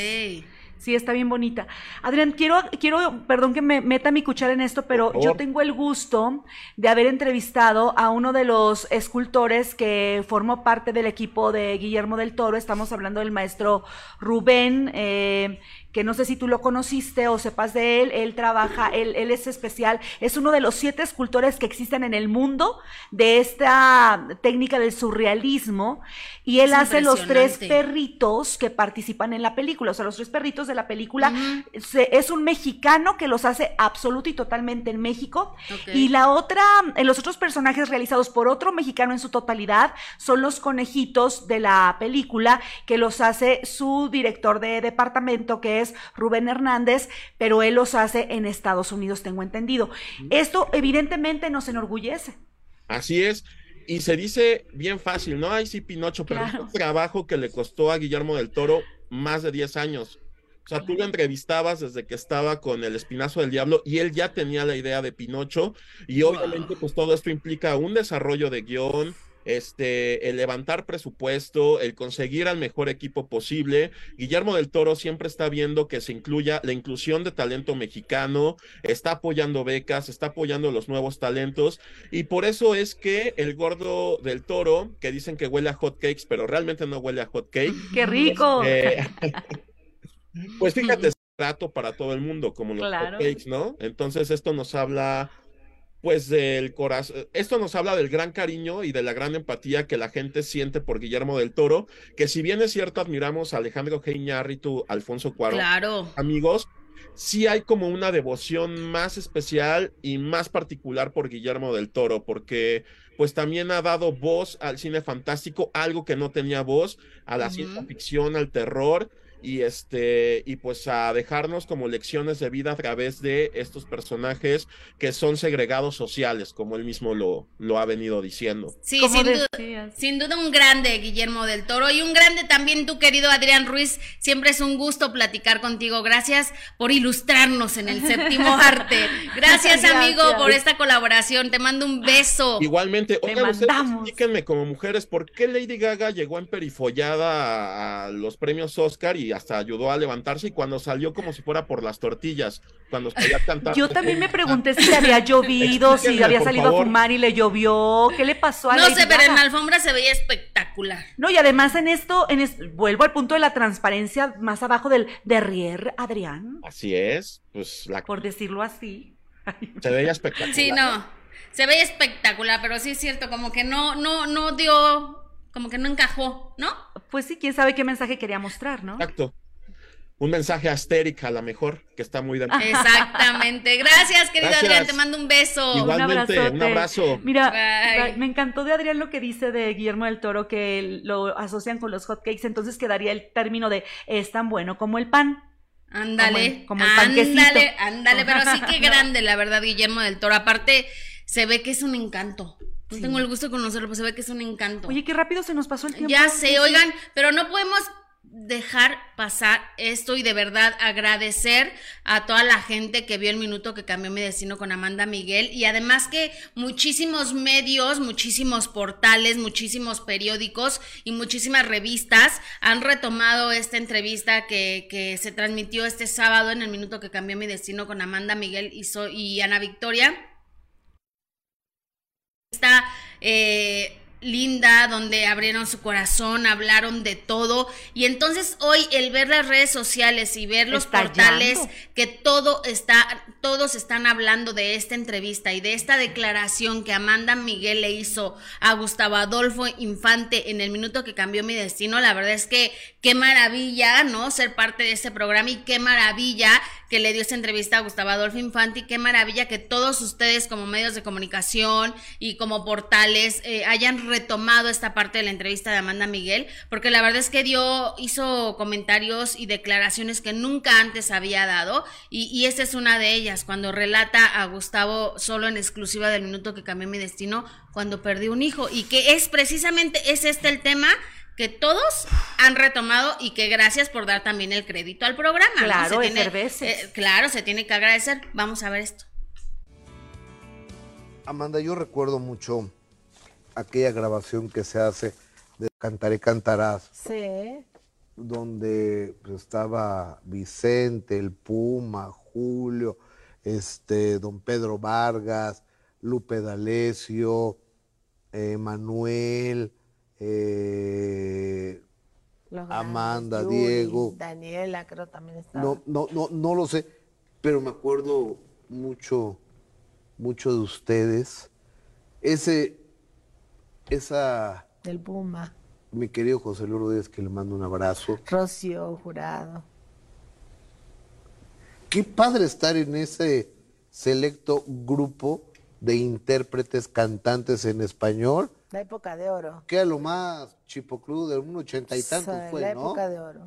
Sí, está bien bonita. Adrián, quiero, quiero, perdón que me meta mi cuchara en esto, pero yo tengo el gusto de haber entrevistado a uno de los escultores que formó parte del equipo de Guillermo del Toro. Estamos hablando del maestro Rubén, eh, que no sé si tú lo conociste o sepas de él. Él trabaja, él, él es especial, es uno de los siete escultores que existen en el mundo de esta técnica del surrealismo. Y él Es hace los tres perritos que participan en la película. O sea, los tres perritos de la película se- es un mexicano que los hace absoluto y totalmente en México. Ok. Y la otra, en los otros personajes realizados por otro mexicano en su totalidad son los conejitos de la película que los hace su director de departamento, que es Rubén Hernández, pero él los hace en Estados Unidos, tengo entendido. Esto evidentemente nos enorgullece. Así es. Y se dice bien fácil, ¿no? Ay, sí, Pinocho, pero Claro. es un trabajo que le costó a Guillermo del Toro más de 10 años. O sea, tú lo entrevistabas desde que estaba con el Espinazo del Diablo y él ya tenía la idea de Pinocho y obviamente pues todo esto implica un desarrollo de guion, este, el levantar presupuesto, el conseguir al mejor equipo posible. Guillermo del Toro siempre está viendo que se incluya la inclusión de talento mexicano, está apoyando becas, está apoyando los nuevos talentos y por eso es que el gordo del Toro, que dicen que huele a hot cakes, pero realmente no huele a hot cake, ¡Qué rico! eh, pues fíjate, es trato para todo el mundo, como los Claro. hotcakes, ¿no? Entonces esto nos habla, pues, del corazón, esto nos habla del gran cariño y de la gran empatía que la gente siente por Guillermo del Toro, que si bien es cierto, admiramos a Alejandro G. Iñárritu, Alfonso Cuarón, Claro. amigos, sí hay como una devoción más especial y más particular por Guillermo del Toro, porque pues también ha dado voz al cine fantástico, algo que no tenía voz, a la ciencia ficción, al terror, y este, y pues a dejarnos como lecciones de vida a través de estos personajes que son segregados sociales, como él mismo lo, lo ha venido diciendo. Sí, sin duda, sin duda un grande Guillermo del Toro y un grande también tu querido Adrián Ruiz. Siempre es un gusto platicar contigo. Gracias por ilustrarnos en el séptimo arte. Gracias, amigo, Gracias. por esta colaboración. Te mando un beso. Igualmente, Te oigan, ustedes explíquenme como mujeres, ¿por qué Lady Gaga llegó emperifollada a, a los premios Oscar y hasta ayudó a levantarse y cuando salió como si fuera por las tortillas, cuando salía a cantar? Yo también me pregunté si le había llovido, si había salido favor. a fumar y le llovió. ¿Qué le pasó a No Lady sé, pero en la alfombra se veía espectacular. No, y además en esto, en es- vuelvo al punto de la transparencia más abajo del derrier, Adrián, Así es, pues la por decirlo así. se veía espectacular. Sí, no. Se veía espectacular, pero sí es cierto, como que no, no, no dio, como que no encajó, ¿no? Pues sí, quién sabe qué mensaje quería mostrar, ¿no? Exacto. Un mensaje astérica a lo mejor, que está muy de Exactamente. Gracias, querido Gracias. Adrián, te mando un beso. Igualmente, abrazote. un abrazo. Mira, Bye. me encantó de Adrián lo que dice de Guillermo del Toro, que lo asocian con los hotcakes, entonces quedaría el término de es tan bueno como el pan. Ándale, Como el- como el panquecito. ándale, ándale, pero sí que grande, la verdad, Guillermo del Toro. Aparte, se ve que es un encanto. No tengo el gusto de conocerlo, pero se ve que es un encanto. Oye, qué rápido se nos pasó el tiempo. Ya sé, oigan, pero no podemos dejar pasar esto y de verdad agradecer a toda la gente que vio el minuto que cambió mi destino con Amanda Miguel y además que muchísimos medios, muchísimos portales, muchísimos periódicos y muchísimas revistas han retomado esta entrevista que, que se transmitió este sábado en el minuto que cambió mi destino con Amanda Miguel y, so, y Ana Victoria. Está eh, linda, donde abrieron su corazón, hablaron de todo. Y entonces hoy el ver las redes sociales y ver los portales que todo está, todos están hablando de esta entrevista y de esta declaración que Amanda Miguel le hizo a Gustavo Adolfo Infante en el minuto que cambió mi destino, la verdad es que qué maravilla, ¿no? Ser parte de este programa y qué maravilla que le dio esta entrevista a Gustavo Adolfo Infante y qué maravilla que todos ustedes como medios de comunicación y como portales eh, hayan retomado esta parte de la entrevista de Amanda Miguel, porque la verdad es que dio, hizo comentarios y declaraciones que nunca antes había dado, y, y esta es una de ellas, cuando relata a Gustavo solo en exclusiva del minuto que cambié mi destino, cuando perdí un hijo, y que es precisamente, es este el tema que todos han retomado y que gracias por dar también el crédito al programa. ¿no? Claro, Se tiene- veces. eh, claro, se tiene que agradecer. Vamos a ver esto. Amanda, yo recuerdo mucho aquella grabación que se hace de Cantaré Cantarás, Sí. donde pues, estaba Vicente, el Puma, Julio, este, don Pedro Vargas, Lupe D'Alessio, eh, Manuel, eh, Amanda, Yuri, Diego. Daniela, creo también estaba. No, no, no, no lo sé, pero me acuerdo mucho, mucho de ustedes. Ese, esa, Del Puma. mi querido José Luis Rodríguez, que le mando un abrazo. Rocío Jurado. Qué padre estar en ese selecto grupo de intérpretes cantantes en español, La época de oro. que a lo más chipocludo de un ochenta y tantos Sí, fue, la ¿no? época de oro.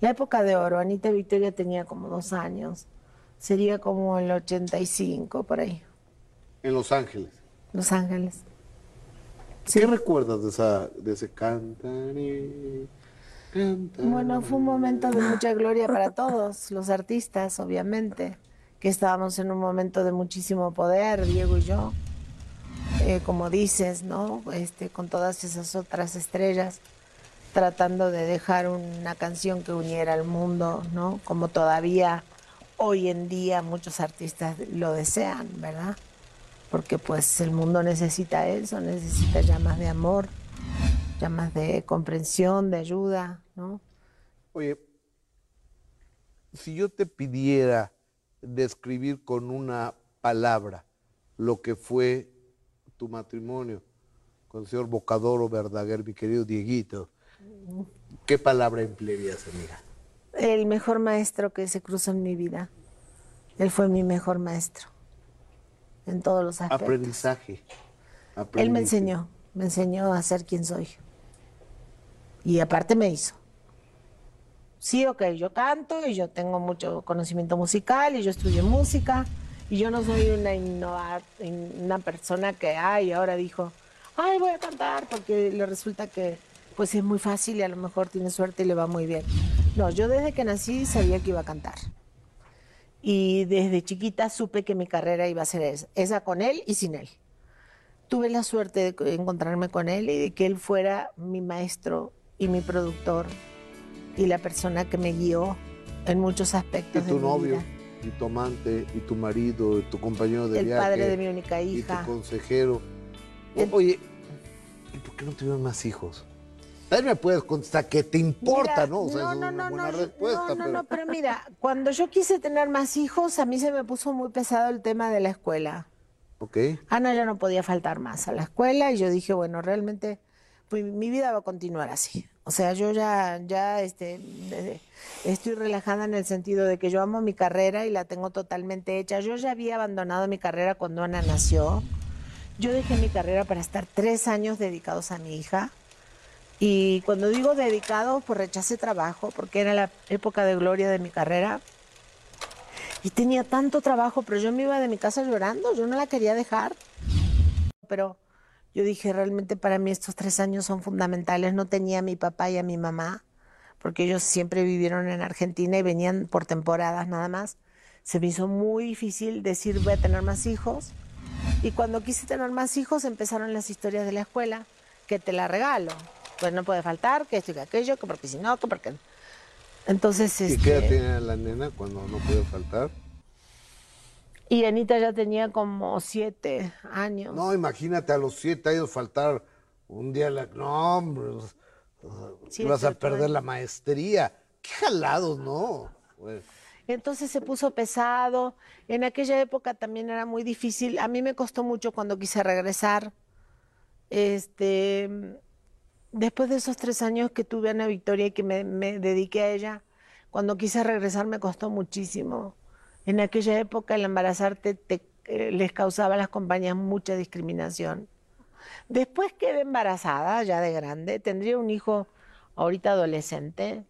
La época de oro. Anita Victoria tenía como dos años. Sería como el 85, por ahí. En Los Ángeles. Los Ángeles. ¿Qué recuerdas de, esa, de ese cantaré"? Bueno, fue un momento de mucha gloria para todos los artistas, obviamente, que estábamos en un momento de muchísimo poder, Diego y yo, Eh, como dices, ¿no? Este, con todas esas otras estrellas, tratando de dejar una canción que uniera al mundo, ¿no? Como todavía hoy en día muchos artistas lo desean, ¿verdad? Porque pues el mundo necesita eso, necesita llamas de amor, llamas de comprensión, de ayuda, ¿no? Oye, si yo te pidiera describir con una palabra lo que fue tu matrimonio con el señor Bocadoro Verdaguer, mi querido Dieguito, ¿qué palabra emplearías, amiga? El mejor maestro que se cruzó en mi vida. Él fue mi mejor maestro. En todos los aspectos. Aprendizaje. Él me enseñó, me enseñó a ser quien soy. Y aparte me hizo. Sí, ok, yo canto y yo tengo mucho conocimiento musical y yo estudié música y yo no soy una, innova- una persona que, ay, ahora dijo, ay, voy a cantar porque le resulta que pues es muy fácil y a lo mejor tiene suerte y le va muy bien. No, yo desde que nací sabía que iba a cantar. Y desde chiquita supe que mi carrera iba a ser esa, esa con él y sin él tuve la suerte de encontrarme con él y de que él fuera mi maestro y mi productor y la persona que me guió en muchos Y aspectos de tu mi novio, vida. y tu amante, y tu marido, y tu compañero de El viaje. padre de mi única Y hija. tu consejero. O- Oye, ¿y por qué no tuvieron más hijos? También me puedes contestar que te importa, Mira, ¿no? O sea, no, es no, una no, buena no, respuesta. no, no, pero... no, pero mira, cuando yo quise tener más hijos, a mí se me puso muy pesado el tema de la escuela. Ok. Ana ya no podía faltar más a la escuela y yo dije, bueno, realmente pues, mi vida va a continuar así. O sea, yo ya, ya este, eh, estoy relajada en el sentido de que yo amo mi carrera y la tengo totalmente hecha. Yo ya había abandonado mi carrera cuando Ana nació. Yo dejé mi carrera para estar tres años dedicados a mi hija. Y cuando digo dedicado, pues rechacé trabajo porque era la época de gloria de mi carrera. Y tenía tanto trabajo, pero yo me iba de mi casa llorando, yo no la quería dejar. Pero yo dije, realmente para mí estos tres años son fundamentales. No tenía a mi papá y a mi mamá, porque ellos siempre vivieron en Argentina y venían por temporadas nada más. Se me hizo muy difícil decir voy a tener más hijos. Y cuando quise tener más hijos empezaron las historias de la escuela, que te la regalo. Pues no puede faltar, que esto y que aquello, que porque si no, que porque... Entonces, ¿Y este... qué edad tiene la nena cuando no puede faltar? Y Anita ya tenía como siete años. No, imagínate a los siete años faltar un día. La... No, hombre. Vas a perder ¿eh? la maestría. Qué jalados, ¿no? Güey. Entonces se puso pesado. En aquella época también era muy difícil. A mí me costó mucho cuando quise regresar. Este, después de esos tres años que tuve a Ana Victoria y que me, me dediqué a ella, cuando quise regresar me costó muchísimo. En aquella época el embarazarte te, eh, les causaba a las compañías mucha discriminación. Después quedé embarazada, ya de grande, tendría un hijo ahorita adolescente,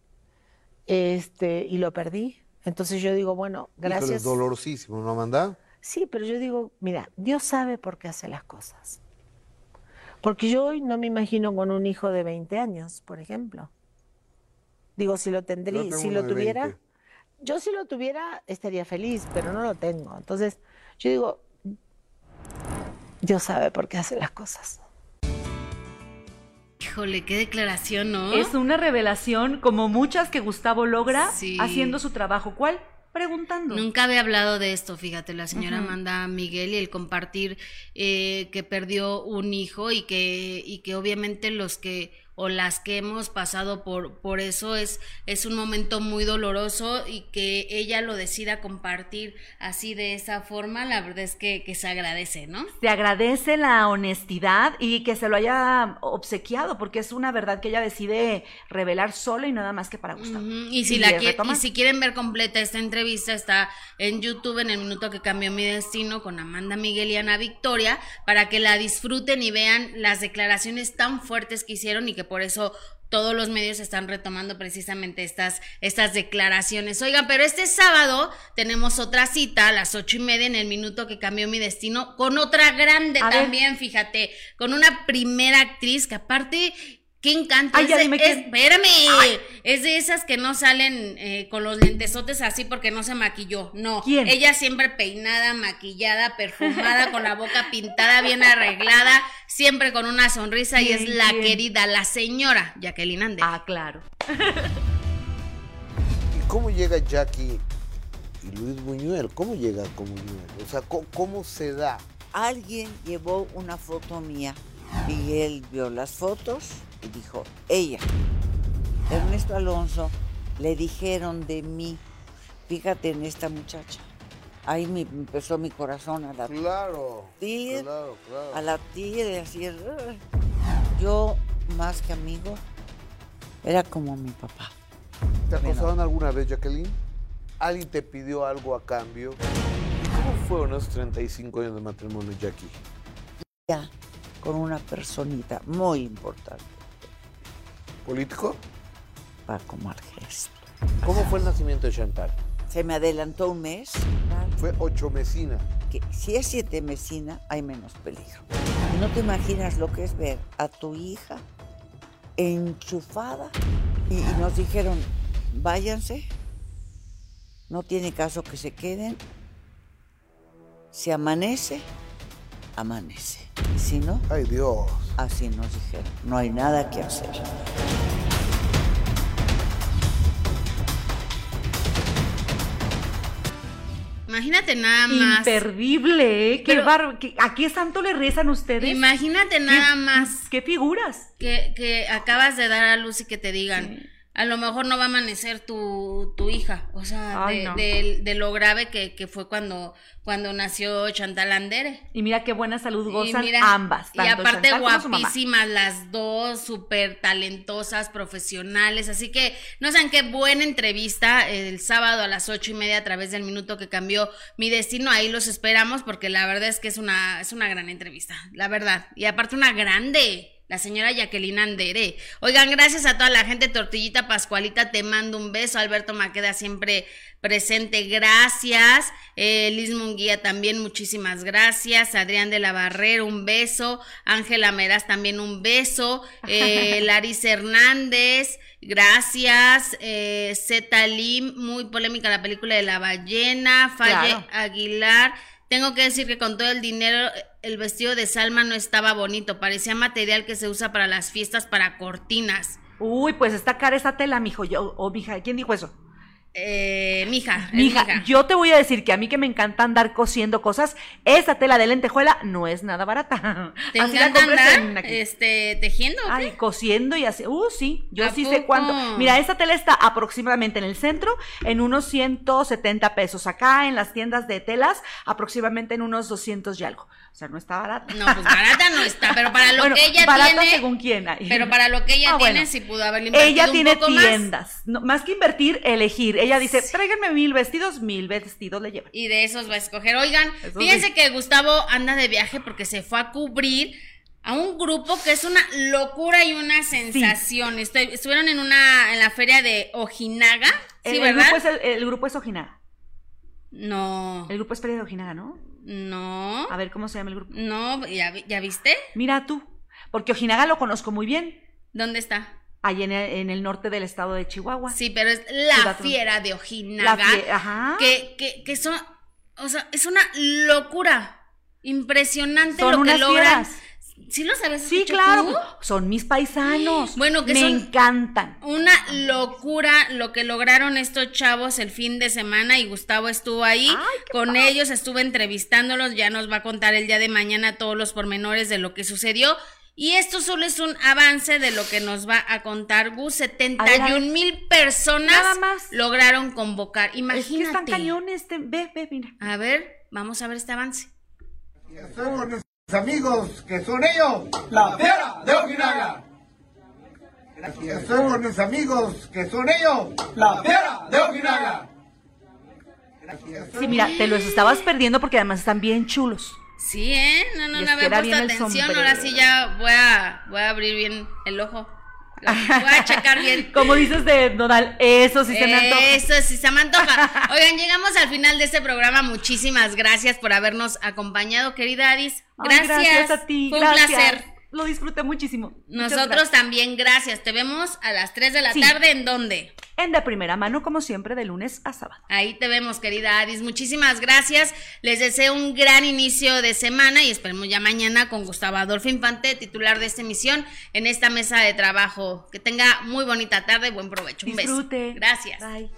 este, y lo perdí. Entonces yo digo, bueno, gracias. es dolorosísimo, ¿no, Amanda? Sí, pero yo digo, mira, Dios sabe por qué hace las cosas. Porque yo hoy no me imagino con un hijo de 20 años, por ejemplo. Digo, si lo tendría, si lo tuviera, 20. yo si lo tuviera estaría feliz, pero no lo tengo. Entonces, yo digo, Dios sabe por qué hace las cosas. Híjole, qué declaración, ¿no? Es una revelación como muchas que Gustavo logra Sí. haciendo su trabajo. ¿Cuál? Preguntando. Nunca había hablado de esto, fíjate, la señora Ujú. Amanda Miguel y el compartir eh, que perdió un hijo y que, y que obviamente los que o las que hemos pasado por, por eso es, es un momento muy doloroso y que ella lo decida compartir así de esa forma, la verdad es que, que se agradece, ¿no? Se agradece la honestidad y que se lo haya obsequiado, porque es una verdad que ella decide revelar sola y nada más que para Gustavo. Ujú, Y si, la retoma. y si quieren ver completa esta entrevista, está en YouTube en el minuto que cambió mi destino con Amanda Miguel y Ana Victoria, para que la disfruten y vean las declaraciones tan fuertes que hicieron y que por eso todos los medios están retomando precisamente estas, estas declaraciones. Oigan, pero este sábado tenemos otra cita a las ocho y media en el minuto que cambió mi destino con otra grande A ver. también, fíjate, con una primera actriz que aparte... Qué encanto. Ay, es ya de- dime es- quién. espérame. Es de esas que no salen eh, con los lentesotes así porque no se maquilló. No. ¿Quién? Ella siempre peinada, maquillada, perfumada, con la boca pintada, bien arreglada, siempre con una sonrisa y es ¿Quién, la quién? querida, la señora Jacqueline Ande. Ah, claro. ¿Y cómo llega Jackie y Luis Buñuel? ¿Cómo llega con Buñuel? O sea, ¿cómo, cómo se da? Alguien llevó una foto mía y él vio las fotos y dijo, ella. Ernesto Alonso le dijeron de mí, fíjate en esta muchacha. Ahí me empezó mi corazón a latir. Claro. Claro, claro. a latir, y así. Yo, más que amigo, era como mi papá. ¿Te acosaron alguna vez, Jacqueline? ¿Alguien te pidió algo a cambio? ¿Y cómo fueron esos 35 años de matrimonio, Jackie? Ya, con una personita muy importante, ¿Político? Paco Marges. ¿Cómo fue el nacimiento de Chantal? Se me adelantó un mes. Fue ocho mesina. que si es siete mesina, hay menos peligro. No te imaginas lo que es ver a tu hija enchufada. Y, y nos dijeron, váyanse, no tiene caso que se queden. Si amanece, amanece. Y si no, Ay, Dios. así nos dijeron, no hay nada que hacer. Imagínate nada más. Imperdible, ¿eh? Qué Pero- bar- qué- ¿A qué santo le rezan ustedes? Imagínate nada más ¿Qué figuras? que, que acabas de dar a luz y que te digan, a lo mejor no va a amanecer tu, tu hija. O sea, Ay, de, no. de- de lo grave que, que fue cuando, cuando nació Chantal Andere. Y mira qué buena salud gozan mira, ambas. Y aparte Chantal guapísimas las dos, súper talentosas, profesionales. Así que no saben qué buena entrevista el sábado a las ocho y media a través del minuto que cambió mi destino. Ahí los esperamos porque la verdad es que es una, es una gran entrevista, la verdad. Y aparte una grande. La señora Jacqueline Andere. Oigan, gracias a toda la gente, Tortillita Pascualita, te mando un beso. Alberto Maqueda siempre presente, gracias. Eh, Liz Munguía también, muchísimas gracias. Adrián de la Barrera, un beso. Ángela Meraz también un beso. Eh, Larisa Hernández, gracias. Eh, Zeta Lim, muy polémica la película de la ballena. Falle Claro. Aguilar. Tengo que decir que con todo el dinero, el vestido de Salma no estaba bonito. Parecía material que se usa para las fiestas, para cortinas. Uy, pues está cara esa tela, mijo. Yo, o mija, ¿quién dijo eso? Eh, mija, Mija, mija. yo te voy a decir que a mí que me encanta andar cosiendo cosas, esa tela de lentejuela no es nada barata. ¿Te Así encanta andar este, tejiendo? o qué? Ay, cosiendo y así. Uh, sí, yo ¿A sí sé cuánto. Mira, esta tela está aproximadamente en el centro en unos 170 pesos. Acá en las tiendas de telas, aproximadamente en unos 200 y algo. O sea, no está barata. No, pues barata no está, pero para lo Bueno, que ella barata tiene. según quién. ay. Pero para lo que ella Ah, tiene, bueno. sí pudo haberle invertido Ella un tiene poco más. tiendas. No, más que invertir, elegir. Ella dice, tráiganme mil vestidos, mil vestidos le llevan. Y de esos va a escoger. Oigan, Eso fíjense sí. que Gustavo anda de viaje porque se fue a cubrir a un grupo que es una locura y una sensación. Estoy- estuvieron en una en la feria de Ojinaga, ¿sí, el, el verdad? grupo es, el, el grupo es Ojinaga. No. El grupo es Feria de Ojinaga, ¿no? No. A ver, ¿cómo se llama el grupo? No, ¿ya, ya viste? Mira tú, porque Ojinaga lo conozco muy bien. ¿Dónde está? Ahí en el, en el norte del estado de Chihuahua. Sí, pero es la fiera de Ojinaga. La fie- ajá. Que, que, que son, o sea, es una locura. Impresionante Son lo que unas logran. fieras. ¿Sí lo sabes? Sí, claro. tú? Son mis paisanos. Bueno, que Me son- encantan. Una locura lo que lograron estos chavos el fin de semana y Gustavo estuvo ahí con ellos, estuve entrevistándolos, ya nos va a contar el día de mañana todos los pormenores de lo que sucedió. Y esto solo es un avance de lo que nos va a contar Gus. 71 mil personas Nada más. lograron convocar. Es que Imagínate. están cañones. te- ve, ve, mira. A ver, vamos a ver este avance. Nuestros amigos, que son ellos, la fiera de Ojinaga. Que somos nuestros amigos, que son ellos, la fiera de Ojinaga. Sí, mira, te los estabas perdiendo porque además están bien chulos. Sí, ¿eh? No, no, no había puesto bien el atención. sombrero. Ahora sí ya voy a, voy a abrir bien el ojo. Voy a checar bien. Como dices de Nodal, eso sí se me antoja. Eso sí se me antoja. Oigan, llegamos al final de este programa. Muchísimas gracias por habernos acompañado, querida Adis. Ay, Gracias. a ti. Fue gracias. un placer. Lo disfruté muchísimo. Nosotros también, gracias. Te vemos a las 3 de la Sí. tarde. ¿En dónde? En de primera mano, como siempre, de lunes a sábado. Ahí te vemos, querida Adis. Muchísimas gracias. Les deseo un gran inicio de semana y esperemos ya mañana con Gustavo Adolfo Infante, titular de esta emisión, en esta mesa de trabajo. Que tenga muy bonita tarde, buen provecho. Un beso. Disfrute. Gracias. Bye.